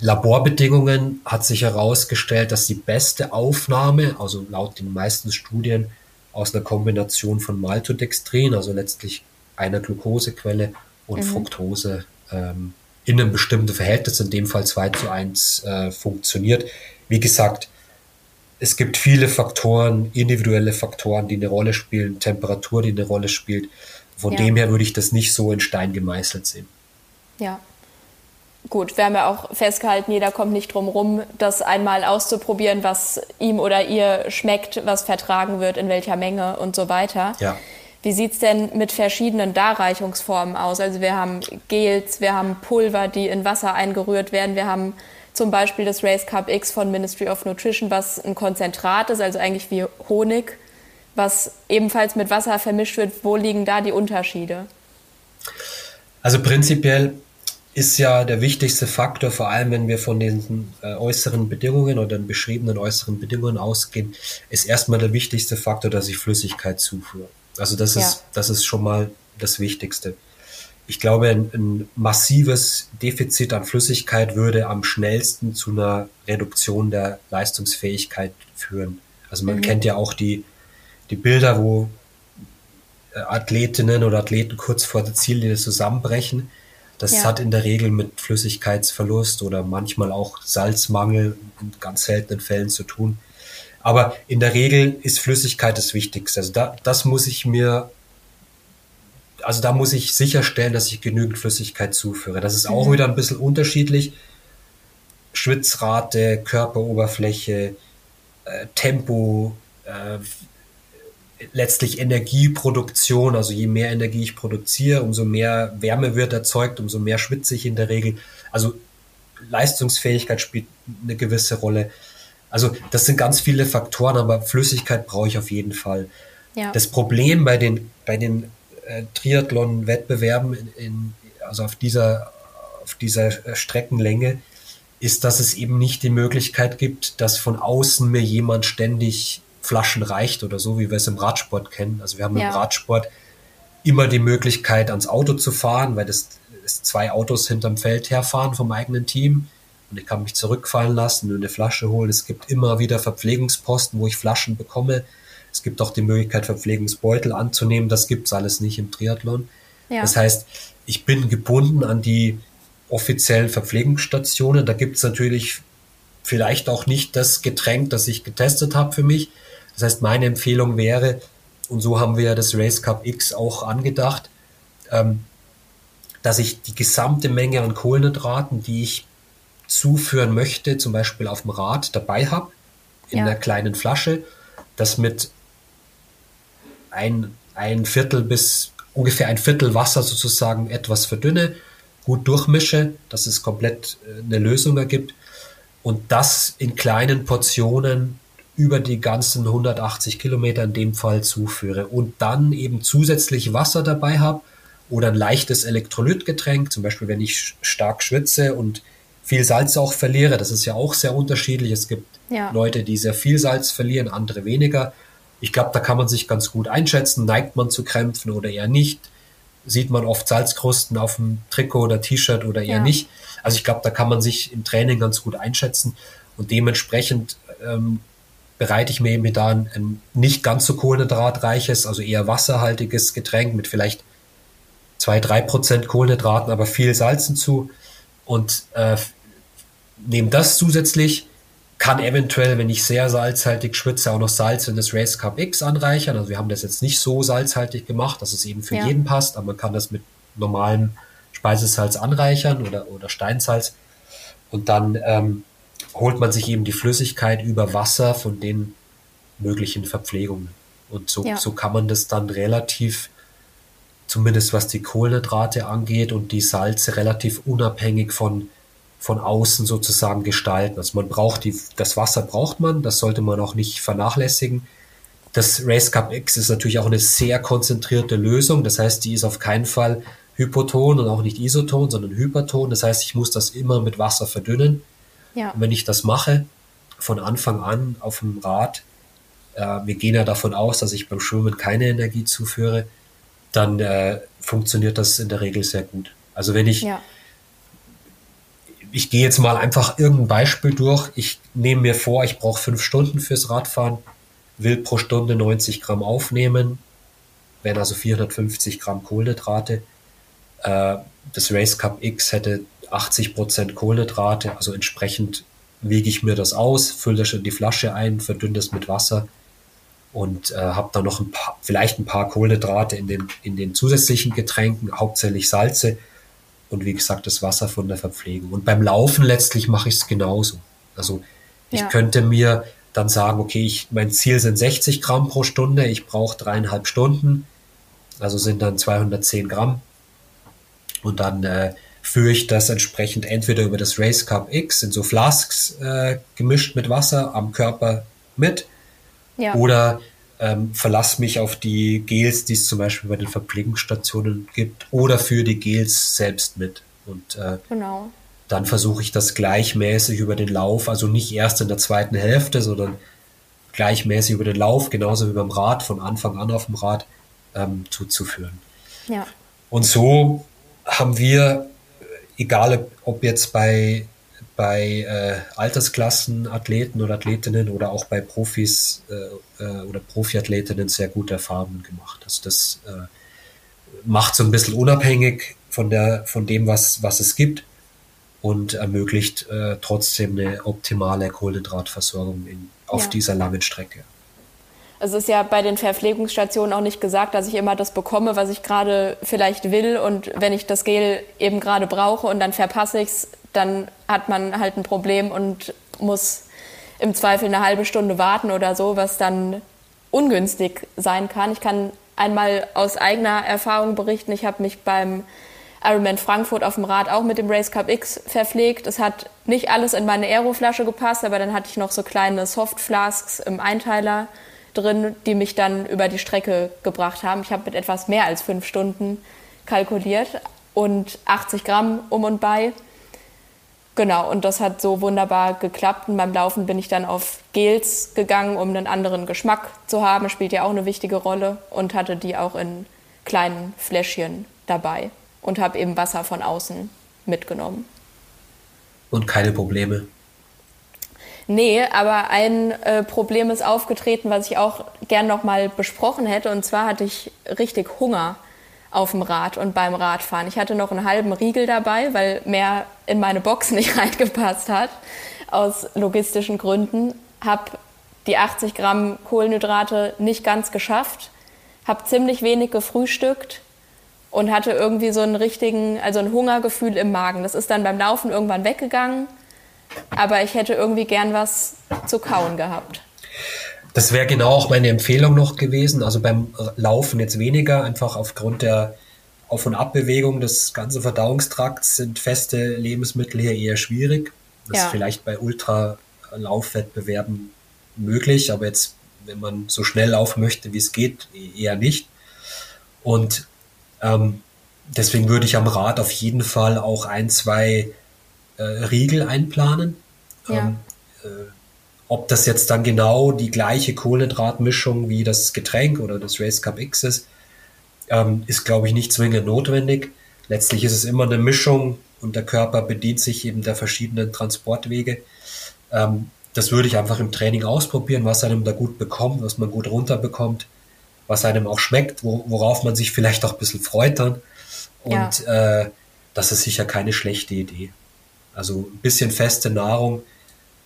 Laborbedingungen hat sich herausgestellt, dass die beste Aufnahme, also laut den meisten Studien, aus einer Kombination von Maltodextrin, also letztlich einer Glukosequelle und mhm. Fructose ähm, in einem bestimmten Verhältnis, in dem Fall 2 zu 1, äh, funktioniert. Wie gesagt, es gibt viele Faktoren, individuelle Faktoren, die eine Rolle spielen, Temperatur, die eine Rolle spielt. Von ja. dem her würde ich das nicht so in Stein gemeißelt sehen. Ja. Gut, wir haben ja auch festgehalten, jeder kommt nicht drum rum, das einmal auszuprobieren, was ihm oder ihr schmeckt, was vertragen wird, in welcher Menge und so weiter. Ja. Wie sieht es denn mit verschiedenen Darreichungsformen aus? Also wir haben Gels, wir haben Pulver, die in Wasser eingerührt werden, wir haben zum Beispiel das Race Cup X von Ministry of Nutrition, was ein Konzentrat ist, also eigentlich wie Honig was ebenfalls mit Wasser vermischt wird. Wo liegen da die Unterschiede? Also prinzipiell ist ja der wichtigste Faktor, vor allem wenn wir von den äh, äußeren Bedingungen oder den beschriebenen äußeren Bedingungen ausgehen, ist erstmal der wichtigste Faktor, dass ich Flüssigkeit zuführe. Also das ja. ist, das ist schon mal das Wichtigste. Ich glaube, ein, ein, massives Defizit an Flüssigkeit würde am schnellsten zu einer Reduktion der Leistungsfähigkeit führen. Also man mhm. kennt ja auch die die Bilder, wo äh, Athletinnen oder Athleten kurz vor der Ziellinie zusammenbrechen. Das ja. hat in der Regel mit Flüssigkeitsverlust oder manchmal auch Salzmangel in ganz seltenen Fällen zu tun. Aber in der Regel ist Flüssigkeit das Wichtigste. Also da, das muss ich mir, also da muss ich sicherstellen, dass ich genügend Flüssigkeit zuführe. Das ist auch mhm. wieder ein bisschen unterschiedlich. Schwitzrate, Körperoberfläche, äh, Tempo, äh, letztlich Energieproduktion, also je mehr Energie ich produziere, umso mehr Wärme wird erzeugt, umso mehr schwitze ich in der Regel. Also Leistungsfähigkeit spielt eine gewisse Rolle. Also das sind ganz viele Faktoren, aber Flüssigkeit brauche ich auf jeden Fall. Ja. Das Problem bei den, bei den äh, Triathlon-Wettbewerben, in, in, also auf dieser, auf dieser Streckenlänge, ist, dass es eben nicht die Möglichkeit gibt, dass von außen mir jemand ständig Flaschen reicht oder so, wie wir es im Radsport kennen. Also wir haben ja. im Radsport immer die Möglichkeit, ans Auto zu fahren, weil das ist zwei Autos hinterm Feld herfahren vom eigenen Team. Und ich kann mich zurückfallen lassen und eine Flasche holen. Es gibt immer wieder Verpflegungsposten, wo ich Flaschen bekomme. Es gibt auch die Möglichkeit, Verpflegungsbeutel anzunehmen. Das gibt es alles nicht im Triathlon. Ja. Das heißt, ich bin gebunden an die offiziellen Verpflegungsstationen. Da gibt es natürlich vielleicht auch nicht das Getränk, das ich getestet habe für mich. Das heißt, meine Empfehlung wäre, und so haben wir das Race Cup X auch angedacht, ähm, dass ich die gesamte Menge an Kohlenhydraten, die ich zuführen möchte, zum Beispiel auf dem Rad dabei habe, in ja. einer kleinen Flasche, das mit ein, ein Viertel bis ungefähr ein Viertel Wasser sozusagen etwas verdünne, gut durchmische, dass es komplett äh, eine Lösung ergibt und das in kleinen Portionen über die ganzen 180 Kilometer in dem Fall zuführe und dann eben zusätzlich Wasser dabei habe oder ein leichtes Elektrolytgetränk, zum Beispiel wenn ich stark schwitze und viel Salz auch verliere, das ist ja auch sehr unterschiedlich. Es gibt ja. Leute, die sehr viel Salz verlieren, andere weniger. Ich glaube, da kann man sich ganz gut einschätzen, neigt man zu Krämpfen oder eher nicht. sieht man oft Salzkrusten auf dem Trikot oder T-Shirt oder eher ja. nicht. Also ich glaube, da kann man sich im Training ganz gut einschätzen und dementsprechend ähm, bereite ich mir eben da ein, ein, nicht ganz so kohlenhydratreiches, also eher wasserhaltiges Getränk mit vielleicht zwei, drei Prozent Kohlenhydraten, aber viel Salzen zu und äh, nehme das zusätzlich kann eventuell, wenn ich sehr salzhaltig schwitze, auch noch Salz in das Race Cup X anreichern. Also wir haben das jetzt nicht so salzhaltig gemacht, dass es eben für ja. jeden passt, aber man kann das mit normalem Speisesalz anreichern oder, oder Steinsalz. Und dann ähm, holt man sich eben die Flüssigkeit über Wasser von den möglichen Verpflegungen. Und so, ja. so kann man das dann relativ, zumindest was die Kohlenhydrate angeht und die Salze, relativ unabhängig von von außen sozusagen gestalten. Also man braucht die, das Wasser braucht man, das sollte man auch nicht vernachlässigen. Das Race Cup X ist natürlich auch eine sehr konzentrierte Lösung. Das heißt, die ist auf keinen Fall hypoton und auch nicht isoton, sondern hyperton. Das heißt, ich muss das immer mit Wasser verdünnen. Ja. Und wenn ich das mache, von Anfang an auf dem Rad, äh, wir gehen ja davon aus, dass ich beim Schwimmen keine Energie zuführe, dann äh, funktioniert das in der Regel sehr gut. Also wenn ich ja ich gehe jetzt mal einfach irgendein Beispiel durch. Ich nehme mir vor, ich brauche fünf Stunden fürs Radfahren, will pro Stunde 90 Gramm aufnehmen, wären also 450 Gramm Kohlenhydrate. Äh, das Race Cup X hätte 80 Prozent Kohlenhydrate, also entsprechend wiege ich mir das aus, fülle das in die Flasche ein, verdünne das mit Wasser und äh, habe dann noch ein paar, vielleicht ein paar Kohlenhydrate in den, in den zusätzlichen Getränken, hauptsächlich Salze und wie gesagt das Wasser von der Verpflegung. Und beim Laufen letztlich mache ich es genauso. Also ich ja. könnte mir dann sagen, okay, ich, mein Ziel sind 60 Gramm pro Stunde, ich brauche dreieinhalb Stunden, also sind dann 210 Gramm. Und dann äh, führe ich das entsprechend entweder über das Race Cup X in so Flasks äh, gemischt mit Wasser am Körper mit ja. oder ähm, verlasse mich auf die Gels, die es zum Beispiel bei den Verpflegungsstationen gibt, oder für die Gels selbst mit. Und äh, genau. dann versuche ich das gleichmäßig über den Lauf, also nicht erst in der zweiten Hälfte, sondern gleichmäßig über den Lauf, genauso wie beim Rad, von Anfang an auf dem Rad ähm, zuzuführen. Ja. Und so haben wir, egal ob jetzt bei bei äh, Altersklassenathleten oder Athletinnen oder auch bei Profis äh, äh, oder Profiathletinnen sehr gute Erfahrungen gemacht. Also das äh, macht so ein bisschen unabhängig von der von dem, was, was es gibt und ermöglicht äh, trotzdem eine optimale Kohlenhydratversorgung in, auf ja. dieser langen Strecke. Es ist ja bei den Verpflegungsstationen auch nicht gesagt, dass ich immer das bekomme, was ich gerade vielleicht will. Und wenn ich das Gel eben gerade brauche und dann verpasse ich es, dann hat man halt ein Problem und muss im Zweifel eine halbe Stunde warten oder so, was dann ungünstig sein kann. Ich kann einmal aus eigener Erfahrung berichten, ich habe mich beim Ironman Frankfurt auf dem Rad auch mit dem Race Cup X verpflegt. Es hat nicht alles in meine Aeroflasche gepasst, aber dann hatte ich noch so kleine Softflasks im Einteiler drin, die mich dann über die Strecke gebracht haben. Ich habe mit etwas mehr als fünf Stunden kalkuliert und 80 Gramm um und bei. Genau, und das hat so wunderbar geklappt. Und beim Laufen bin ich dann auf Gels gegangen, um einen anderen Geschmack zu haben. Spielt ja auch eine wichtige Rolle. Und hatte die auch in kleinen Fläschchen dabei. Und habe eben Wasser von außen mitgenommen. Und keine Probleme. Nee, aber ein äh, Problem ist aufgetreten, was ich auch gern nochmal besprochen hätte. Und zwar hatte ich richtig Hunger auf dem Rad und beim Radfahren. Ich hatte noch einen halben Riegel dabei, weil mehr in meine Box nicht reingepasst hat, aus logistischen Gründen. Habe die 80 Gramm Kohlenhydrate nicht ganz geschafft, habe ziemlich wenig gefrühstückt und hatte irgendwie so einen richtigen, also ein Hungergefühl im Magen. Das ist dann beim Laufen irgendwann weggegangen, aber ich hätte irgendwie gern was zu kauen gehabt. Das wäre genau auch meine Empfehlung noch gewesen. Also beim Laufen jetzt weniger, einfach aufgrund der Auf- und Abbewegung des ganzen Verdauungstrakts sind feste Lebensmittel hier eher schwierig. Das ja. ist vielleicht bei Ultralaufwettbewerben möglich, aber jetzt, wenn man so schnell laufen möchte, wie es geht, eher nicht. Und ähm, deswegen würde ich am Rad auf jeden Fall auch ein, zwei äh, Riegel einplanen. Ja. Ähm, äh, ob das jetzt dann genau die gleiche Kohlenhydratmischung wie das Getränk oder das Race Cup X ist, ähm, ist, glaube ich, nicht zwingend notwendig. Letztlich ist es immer eine Mischung und der Körper bedient sich eben der verschiedenen Transportwege. Ähm, das würde ich einfach im Training ausprobieren, was einem da gut bekommt, was man gut runterbekommt, was einem auch schmeckt, wo, worauf man sich vielleicht auch ein bisschen freut dann. Und ja. äh, das ist sicher keine schlechte Idee. Also ein bisschen feste Nahrung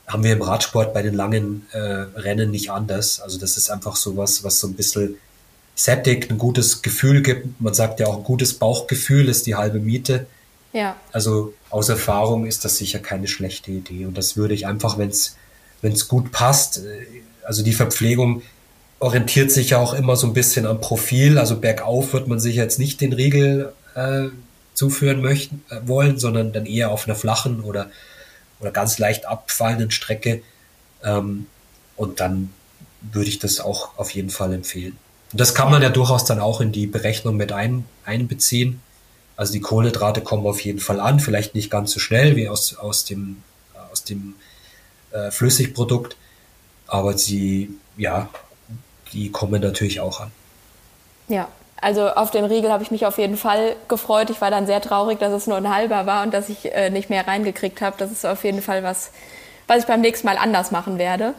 haben wir im Radsport bei den langen äh, Rennen nicht anders. Also das ist einfach so was, was so ein bisschen sättigt, ein gutes Gefühl gibt. Man sagt ja auch, ein gutes Bauchgefühl ist die halbe Miete. Ja. Also aus Erfahrung ist das sicher keine schlechte Idee. Und das würde ich einfach, wenn es gut passt, äh, also die Verpflegung orientiert sich ja auch immer so ein bisschen am Profil. Also bergauf wird man sich jetzt nicht den Riegel äh, zuführen möchten äh, wollen, sondern dann eher auf einer flachen oder, oder ganz leicht abfallenden Strecke. Ähm, und dann würde ich das auch auf jeden Fall empfehlen. Und das kann man ja durchaus dann auch in die Berechnung mit ein, einbeziehen. Also die Kohlenhydrate kommen auf jeden Fall an, vielleicht nicht ganz so schnell wie aus, aus dem, aus dem äh, Flüssigprodukt, aber sie, ja, die kommen natürlich auch an. Ja, also auf den Riegel habe ich mich auf jeden Fall gefreut. Ich war dann sehr traurig, dass es nur ein halber war und dass ich äh, nicht mehr reingekriegt habe. Das ist auf jeden Fall was, was ich beim nächsten Mal anders machen werde.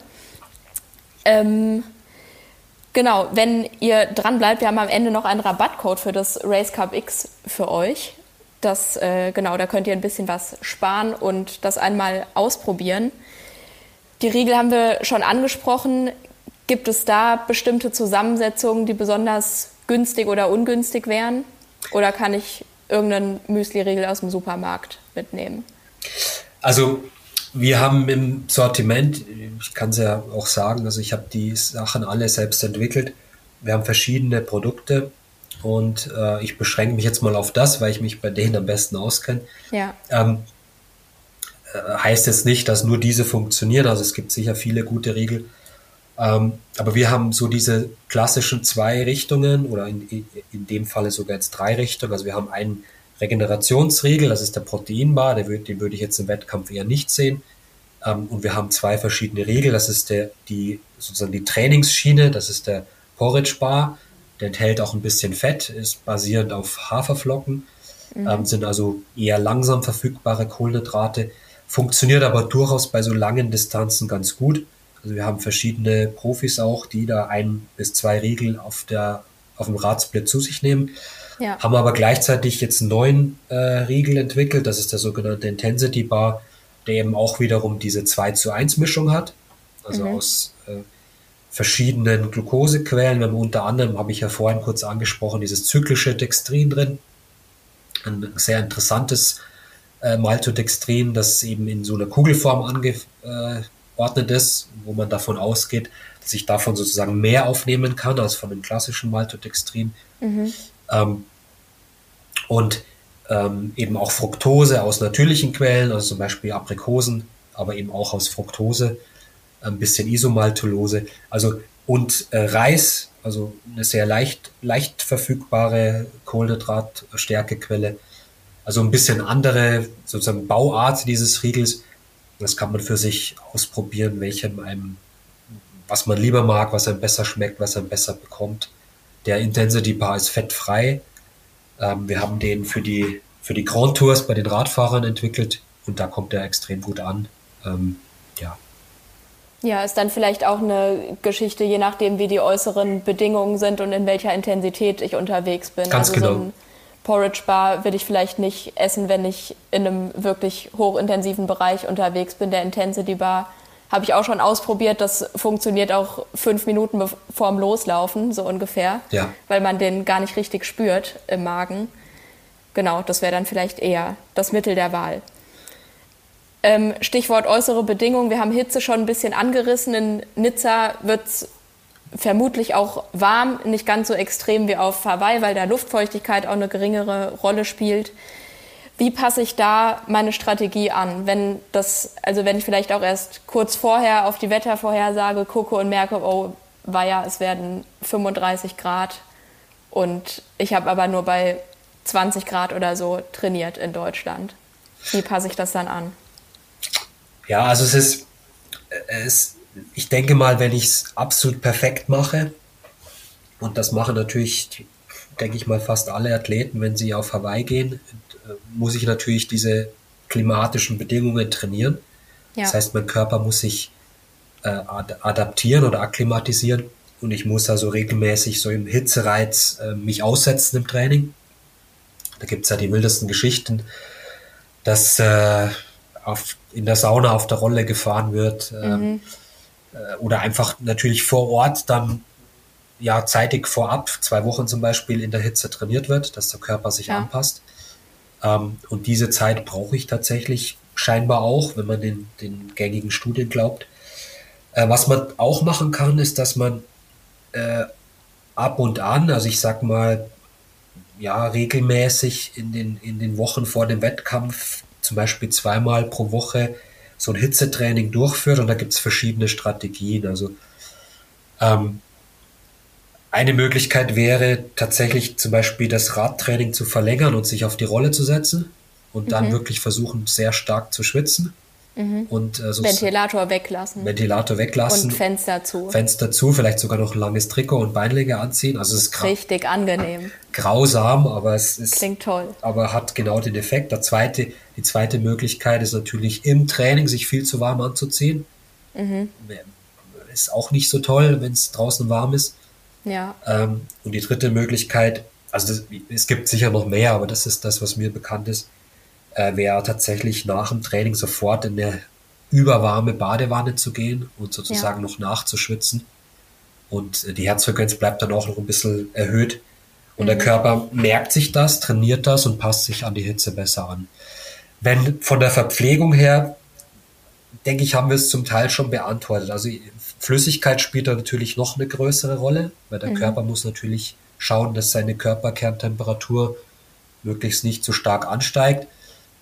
Ähm, genau, wenn ihr dran bleibt, wir haben am Ende noch einen Rabattcode für das Race Cup X für euch. Das, äh, genau, da könnt ihr ein bisschen was sparen und das einmal ausprobieren. Die Riegel haben wir schon angesprochen. Gibt es da bestimmte Zusammensetzungen, die besonders günstig oder ungünstig wären? Oder kann ich irgendeinen Müsli-Riegel aus dem Supermarkt mitnehmen? Also wir haben im Sortiment, ich kann es ja auch sagen, also ich habe die Sachen alle selbst entwickelt. Wir haben verschiedene Produkte und äh, ich beschränke mich jetzt mal auf das, weil ich mich bei denen am besten auskenne. Ja. Ähm, äh, heißt jetzt nicht, dass nur diese funktionieren. Also es gibt sicher viele gute Riegel. Ähm, aber wir haben so diese klassischen zwei Richtungen oder in, in dem Falle sogar jetzt drei Richtungen. Also wir haben einen Regenerationsriegel, das ist der Proteinbar, der, den würde ich jetzt im Wettkampf eher nicht sehen. Ähm, und wir haben zwei verschiedene Riegel, das ist der, die, sozusagen die Trainingsschiene, das ist der Porridge Bar, der enthält auch ein bisschen Fett, ist basierend auf Haferflocken, mhm. ähm, sind also eher langsam verfügbare Kohlenhydrate. Funktioniert aber durchaus bei so langen Distanzen ganz gut. Also wir haben verschiedene Profis auch, die da ein bis zwei Riegel auf der auf dem Radsplit zu sich nehmen. Ja. Haben aber gleichzeitig jetzt einen neuen äh, Riegel entwickelt. Das ist der sogenannte Intensity Bar, der eben auch wiederum diese 2 zu 1 Mischung hat. Also mhm. aus äh, verschiedenen Glukosequellen. Wir haben unter anderem, habe ich ja vorhin kurz angesprochen, dieses zyklische Dextrin drin. Ein sehr interessantes äh, Maltodextrin, das eben in so einer Kugelform angeordnet ist, wo man davon ausgeht, dass ich davon sozusagen mehr aufnehmen kann als von dem klassischen Maltodextrin. Mhm. Ähm, und ähm, eben auch Fructose aus natürlichen Quellen, also zum Beispiel Aprikosen, aber eben auch aus Fructose, ein bisschen Isomaltulose, also und äh, Reis, also eine sehr leicht, leicht verfügbare Kohlenhydratstärkequelle also ein bisschen andere sozusagen Bauart dieses Riegels. Das kann man für sich ausprobieren, welchem einem, was man lieber mag, was einem besser schmeckt, was einem besser bekommt. Der Intensity Bar ist fettfrei. Ähm, wir haben den für die, für die Grand Tours bei den Radfahrern entwickelt und da kommt er extrem gut an. Ähm, ja. Ja, ist dann vielleicht auch eine Geschichte, je nachdem, wie die äußeren Bedingungen sind und in welcher Intensität ich unterwegs bin. Ganz also genau. So Porridge Bar will ich vielleicht nicht essen, wenn ich in einem wirklich hochintensiven Bereich unterwegs bin. Der Intensity Bar habe ich auch schon ausprobiert. Das funktioniert auch fünf Minuten vorm Loslaufen, so ungefähr, ja. weil man den gar nicht richtig spürt im Magen. Genau, das wäre dann vielleicht eher das Mittel der Wahl. Ähm, Stichwort äußere Bedingungen. Wir haben Hitze schon ein bisschen angerissen. In Nizza wird es vermutlich auch warm, nicht ganz so extrem wie auf Hawaii, weil da Luftfeuchtigkeit auch eine geringere Rolle spielt. Wie passe ich da meine Strategie an, wenn das, also wenn ich vielleicht auch erst kurz vorher auf die Wettervorhersage gucke und merke, oh, war ja, es werden 35 Grad und ich habe aber nur bei 20 Grad oder so trainiert in Deutschland. Wie passe ich das dann an? Ja, also es ist, es ich denke mal, wenn ich es absolut perfekt mache, und das machen natürlich denke ich mal, fast alle Athleten, wenn sie auf Hawaii gehen, äh, muss ich natürlich diese klimatischen Bedingungen trainieren. Ja. Das heißt, mein Körper muss sich äh, adaptieren oder akklimatisieren und ich muss also regelmäßig so im Hitzereiz äh, mich aussetzen im Training. Da gibt es ja die wildesten Geschichten, dass äh, auf, in der Sauna auf der Rolle gefahren wird ähm, mhm. Äh, oder einfach natürlich vor Ort dann ja zeitig vorab, zwei Wochen zum Beispiel in der Hitze trainiert wird, dass der Körper sich ja. anpasst. Ähm, und diese Zeit brauche ich tatsächlich scheinbar auch, wenn man den, den gängigen Studien glaubt. Äh, was man auch machen kann, ist, dass man äh, ab und an, also ich sag mal, ja, regelmäßig in den, in den Wochen vor dem Wettkampf, zum Beispiel zweimal pro Woche, so ein Hitzetraining durchführt und da gibt es verschiedene Strategien. Also ähm, eine Möglichkeit wäre tatsächlich zum Beispiel das Radtraining zu verlängern und sich auf die Rolle zu setzen und dann mhm. wirklich versuchen, sehr stark zu schwitzen. Mhm. Und, äh, Ventilator weglassen. Ventilator weglassen. Und Fenster zu. Fenster zu, vielleicht sogar noch ein langes Trikot und Beinlänge anziehen. Also es ist richtig angenehm. Grausam, aber es ist. Klingt toll. Aber hat genau den Effekt. Der zweite, die zweite Möglichkeit ist natürlich im Training sich viel zu warm anzuziehen. Mhm. Ist auch nicht so toll, wenn es draußen warm ist. Ja. Ähm, und die dritte Möglichkeit, also das, es gibt sicher noch mehr, aber das ist das, was mir bekannt ist, äh, wäre tatsächlich nach dem Training sofort in eine überwarme Badewanne zu gehen und sozusagen ja. noch nachzuschwitzen. Und die Herzfrequenz bleibt dann auch noch ein bisschen erhöht. Und mhm. der Körper merkt sich das, trainiert das und passt sich an die Hitze besser an. Wenn von der Verpflegung her, denke ich, haben wir es zum Teil schon beantwortet. Also Flüssigkeit spielt da natürlich noch eine größere Rolle, weil der mhm. Körper muss natürlich schauen, dass seine Körperkerntemperatur möglichst nicht zu stark ansteigt.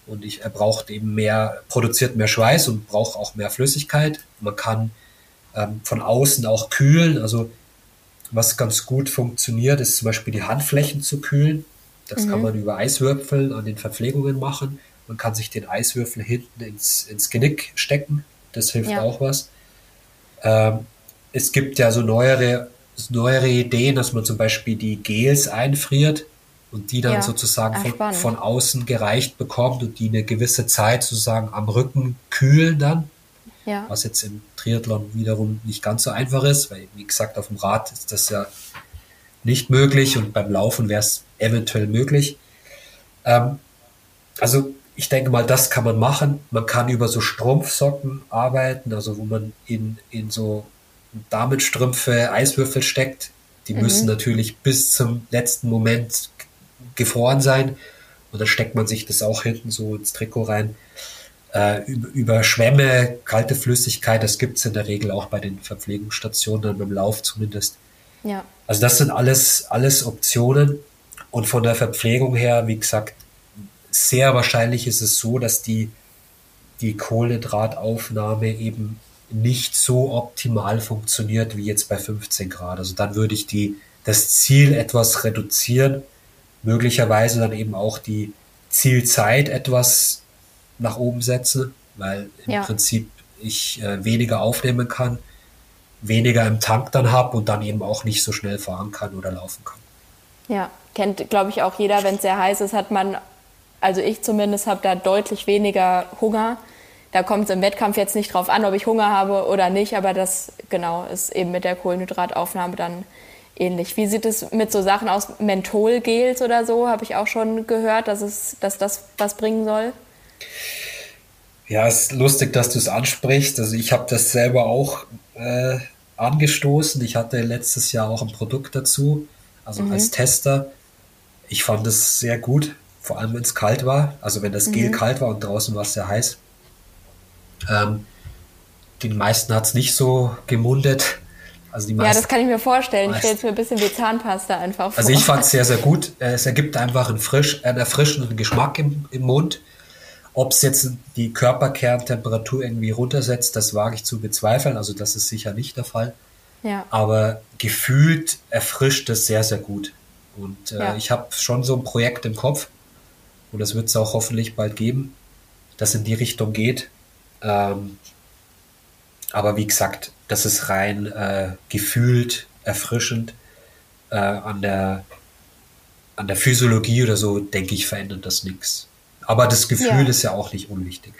Und ich, er braucht eben mehr, produziert mehr Schweiß und braucht auch mehr Flüssigkeit. Man kann ähm, von außen auch kühlen. Also was ganz gut funktioniert, ist zum Beispiel die Handflächen zu kühlen. Das mhm. kann man über Eiswürfel an den Verpflegungen machen. Man kann sich den Eiswürfel hinten ins, ins Genick stecken. Das hilft ja. auch was. Ähm, es gibt ja so neuere, neuere Ideen, dass man zum Beispiel die Gels einfriert und die dann ja, sozusagen von, von, außen gereicht bekommt und die eine gewisse Zeit sozusagen am Rücken kühlen dann. Ja. Was jetzt im Triathlon wiederum nicht ganz so einfach ist, weil wie gesagt, auf dem Rad ist das ja nicht möglich und beim Laufen wäre es eventuell möglich. Ähm, also ich denke mal, das kann man machen. Man kann über so Strumpfsocken arbeiten, also wo man in, in so Damenstrümpfe Eiswürfel steckt. Die mhm. müssen natürlich bis zum letzten Moment gefroren sein. Und dann steckt man sich das auch hinten so ins Trikot rein. Äh, über, Schwämme, kalte Flüssigkeit, das gibt es in der Regel auch bei den Verpflegungsstationen, dann beim Lauf zumindest. Ja. Also das sind alles, alles Optionen. Und von der Verpflegung her, wie gesagt, sehr wahrscheinlich ist es so, dass die, die Kohlenhydrataufnahme eben nicht so optimal funktioniert wie jetzt bei 15 Grad. Also dann würde ich die, das Ziel etwas reduzieren, möglicherweise dann eben auch die Zielzeit etwas nach oben setzen, weil im ja. Prinzip ich äh, weniger aufnehmen kann, weniger im Tank dann habe und dann eben auch nicht so schnell fahren kann oder laufen kann. Ja, kennt, glaube ich, auch jeder, wenn es sehr heiß ist, hat man also ich zumindest habe da deutlich weniger Hunger. Da kommt es im Wettkampf jetzt nicht drauf an, ob ich Hunger habe oder nicht, aber das genau ist eben mit der Kohlenhydrataufnahme dann ähnlich. Wie sieht es mit so Sachen aus? Mentholgels oder so habe ich auch schon gehört, dass, es, dass das was bringen soll. Ja, es ist lustig, dass du es ansprichst. Also ich habe das selber auch äh, angestoßen. Ich hatte letztes Jahr auch ein Produkt dazu, also mhm. als Tester. Ich fand es sehr gut vor allem wenn es kalt war, also wenn das Gel mhm. kalt war und draußen war es sehr heiß. Ähm, den meisten hat es nicht so gemundet. Also die meisten, ja, das kann ich mir vorstellen. Ich stelle es mir ein bisschen wie Zahnpasta einfach vor. Also ich fand es sehr, sehr gut. Es ergibt einfach einen, frisch, einen erfrischenden Geschmack im, im Mund. Ob es jetzt die Körperkerntemperatur irgendwie runtersetzt, das wage ich zu bezweifeln. Also das ist sicher nicht der Fall. Ja. Aber gefühlt erfrischt es sehr, sehr gut. Und äh, ja. ich habe schon so ein Projekt im Kopf, und das wird es auch hoffentlich bald geben, das in die Richtung geht. Ähm, aber wie gesagt, das ist rein äh, gefühlt erfrischend. Äh, an der an der Physiologie oder so, denke ich, verändert das nichts. Aber das Gefühl ja. ist ja auch nicht unwichtig.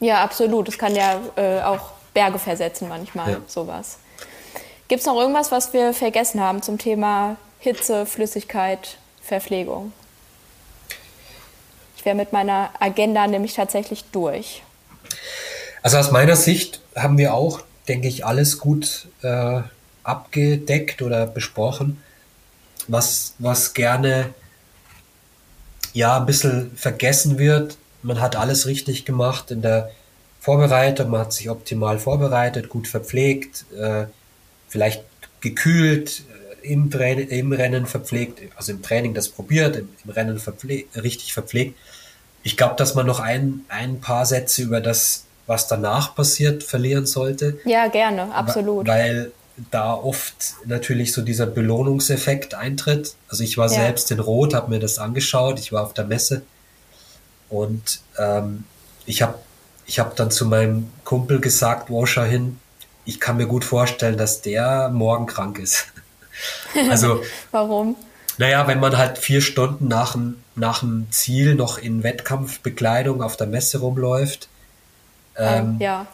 Ja, absolut. Es kann ja äh, auch Berge versetzen manchmal, ja. sowas. Gibt es noch irgendwas, was wir vergessen haben zum Thema Hitze, Flüssigkeit, Verpflegung? Ich wäre mit meiner Agenda nämlich tatsächlich durch. Also aus meiner Sicht haben wir auch, denke ich, alles gut äh, abgedeckt oder besprochen, was, was gerne ja ein bisschen vergessen wird. Man hat alles richtig gemacht in der Vorbereitung, man hat sich optimal vorbereitet, gut verpflegt, äh, vielleicht gekühlt, äh, im, im, Rennen verpflegt, also im Training das probiert, im, im Rennen verpfleg richtig verpflegt. Ich glaube, dass man noch ein, ein paar Sätze über das, was danach passiert, verlieren sollte. Ja, gerne, absolut. Weil da oft natürlich so dieser Belohnungseffekt eintritt. Also ich war ja. selbst in Rot, habe mir das angeschaut, ich war auf der Messe und ähm, ich habe ich hab dann zu meinem Kumpel gesagt, wo schau hin, ich kann mir gut vorstellen, dass der morgen krank ist. also warum? Naja, wenn man halt vier Stunden nach dem, nach dem Ziel noch in Wettkampfbekleidung auf der Messe rumläuft, ähm, ja.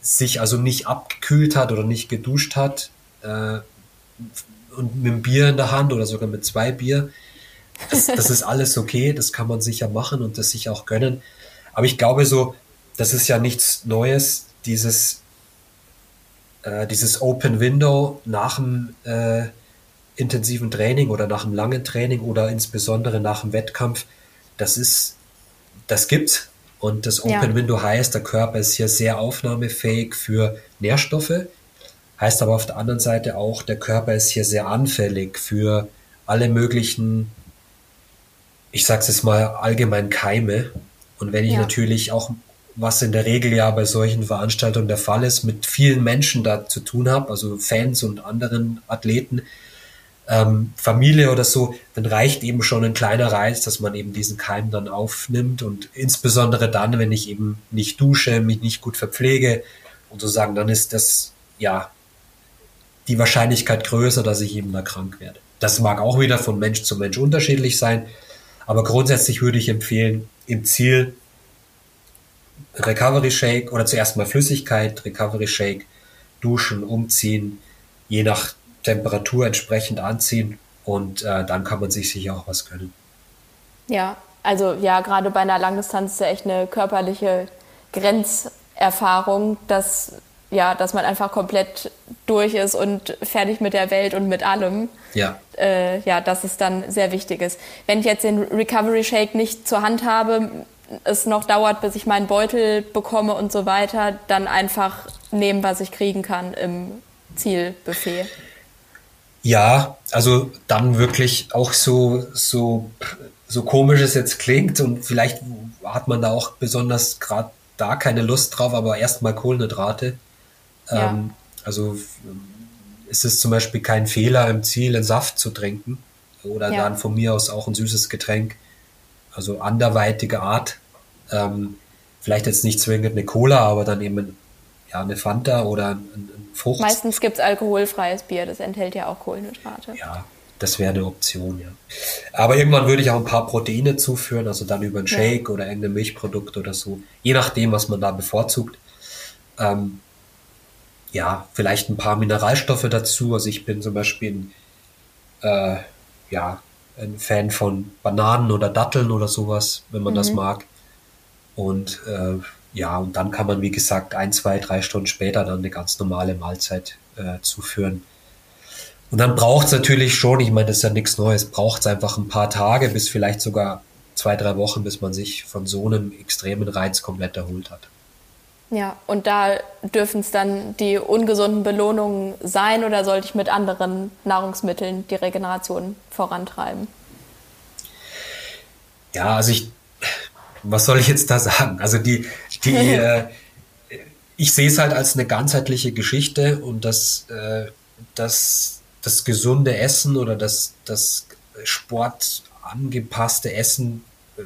sich also nicht abgekühlt hat oder nicht geduscht hat äh, und mit einem Bier in der Hand oder sogar mit zwei Bier, das, das ist alles okay, das kann man sicher machen und das sich auch gönnen. Aber ich glaube so, das ist ja nichts Neues, dieses äh, dieses Open Window nach dem äh, intensiven Training oder nach einem langen Training oder insbesondere nach dem Wettkampf, das ist, das gibt's. Und das Open ja. Window heißt, der Körper ist hier sehr aufnahmefähig für Nährstoffe. Heißt aber auf der anderen Seite auch, der Körper ist hier sehr anfällig für alle möglichen, ich sag's jetzt mal, allgemein Keime. Und wenn ich ja. natürlich auch was in der Regel ja bei solchen Veranstaltungen der Fall ist, mit vielen Menschen da zu tun habe, also Fans und anderen Athleten, ähm, Familie oder so, dann reicht eben schon ein kleiner Reiz, dass man eben diesen Keim dann aufnimmt und insbesondere dann, wenn ich eben nicht dusche, mich nicht gut verpflege und so sagen, dann ist das ja die Wahrscheinlichkeit größer, dass ich eben da krank werde. Das mag auch wieder von Mensch zu Mensch unterschiedlich sein, aber grundsätzlich würde ich empfehlen, im Ziel Recovery Shake oder zuerst mal Flüssigkeit, Recovery Shake, duschen, umziehen, je nach Temperatur entsprechend anziehen und äh, dann kann man sich sicher auch was gönnen. Ja, also ja, gerade bei einer Langdistanz ist ja echt eine körperliche Grenzerfahrung, dass ja, dass man einfach komplett durch ist und fertig mit der Welt und mit allem. Ja. Äh, ja, dass es dann sehr wichtig ist. Wenn ich jetzt den Recovery Shake nicht zur Hand habe, es noch dauert, bis ich meinen Beutel bekomme und so weiter, dann einfach nehmen, was ich kriegen kann im Zielbuffet. Ja, also dann wirklich auch so, so, so komisch es jetzt klingt und vielleicht hat man da auch besonders gerade da keine Lust drauf, aber erstmal Kohlenhydrate. Ja. Ähm, also ist es zum Beispiel kein Fehler, im Ziel einen Saft zu trinken oder ja. dann von mir aus auch ein süßes Getränk also anderweitige Art. Ähm, vielleicht jetzt nicht zwingend eine Cola, aber dann eben ja, eine Fanta oder ein, ein Frucht. Meistens gibt es alkoholfreies Bier, das enthält ja auch Kohlenhydrate. Ja, das wäre eine Option, ja. Aber irgendwann würde ich auch ein paar Proteine zuführen, also dann über einen Shake ja. oder irgendein Milchprodukt oder so, je nachdem, was man da bevorzugt. Ähm, ja, vielleicht ein paar Mineralstoffe dazu. Also ich bin zum Beispiel ein, äh, ja, ein Fan von Bananen oder Datteln oder sowas, wenn man mhm. das mag. Und äh, ja, und dann kann man, wie gesagt, ein, zwei, drei Stunden später dann eine ganz normale Mahlzeit äh, zuführen. Und dann braucht es natürlich schon, ich meine, das ist ja nichts Neues, braucht es einfach ein paar Tage bis vielleicht sogar zwei, drei Wochen, bis man sich von so einem extremen Reiz komplett erholt hat. Ja, und da dürfen es dann die ungesunden Belohnungen sein oder sollte ich mit anderen Nahrungsmitteln die Regeneration vorantreiben? Ja, also ich, was soll ich jetzt da sagen? Also die, die, äh, ich sehe es halt als eine ganzheitliche Geschichte und das, äh, das, das gesunde Essen oder das, das sportangepasste Essen äh,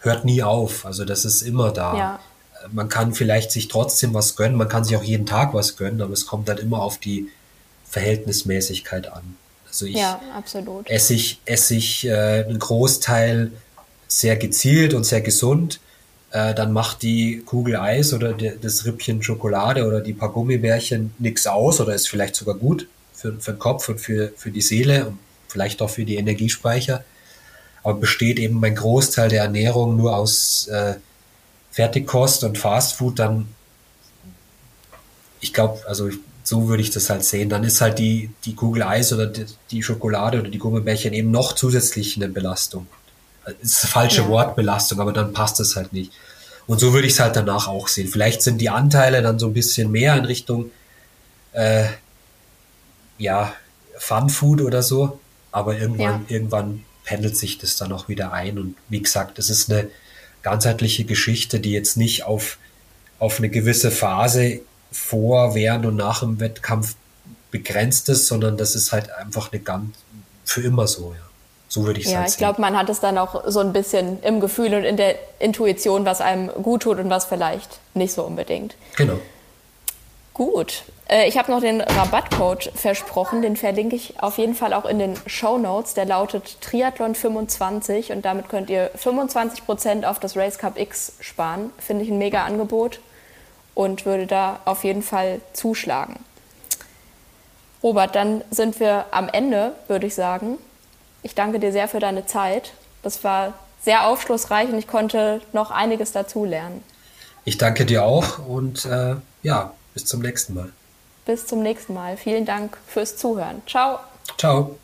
hört nie auf. Also das ist immer da. Ja man kann vielleicht sich trotzdem was gönnen, man kann sich auch jeden Tag was gönnen, aber es kommt halt immer auf die Verhältnismäßigkeit an. Also ich ja, absolut. esse ich, esse ich äh, einen Großteil sehr gezielt und sehr gesund. Äh, dann macht die Kugel Eis oder die, das Rippchen Schokolade oder die paar Gummibärchen nichts aus oder ist vielleicht sogar gut für, für den Kopf und für, für die Seele und vielleicht auch für die Energiespeicher. Aber besteht eben mein Großteil der Ernährung nur aus äh, Fertigkost und Fastfood, dann ich glaube, also so würde ich das halt sehen. Dann ist halt die, die Kugel Eis oder die, die Schokolade oder die Gummibärchen eben noch zusätzlich eine Belastung. Ist das falsche ja. Wort Belastung, aber dann passt es halt nicht. Und so würde ich es halt danach auch sehen. Vielleicht sind die Anteile dann so ein bisschen mehr in Richtung äh, ja, Fun Food oder so, aber irgendwann, ja. irgendwann pendelt sich das dann auch wieder ein. Und wie gesagt, es ist eine ganzheitliche Geschichte, die jetzt nicht auf, auf eine gewisse Phase vor, während und nach dem Wettkampf begrenzt ist, sondern das ist halt einfach eine ganz für immer so, ja. So würde ich sagen. Ja, halt ich glaube, man hat es dann auch so ein bisschen im Gefühl und in der Intuition, was einem gut tut und was vielleicht nicht so unbedingt. Genau. Gut. Äh, ich habe noch den Rabattcode versprochen, den verlinke ich auf jeden Fall auch in den Show Notes. Der lautet Triathlon25 und damit könnt ihr 25% auf das Race Cup X sparen. Finde ich ein mega Angebot und würde da auf jeden Fall zuschlagen. Robert, dann sind wir am Ende, würde ich sagen. Ich danke dir sehr für deine Zeit. Das war sehr aufschlussreich und ich konnte noch einiges dazulernen. Ich danke dir auch und äh, ja, bis zum nächsten Mal. Bis zum nächsten Mal. Vielen Dank fürs Zuhören. Ciao. Ciao.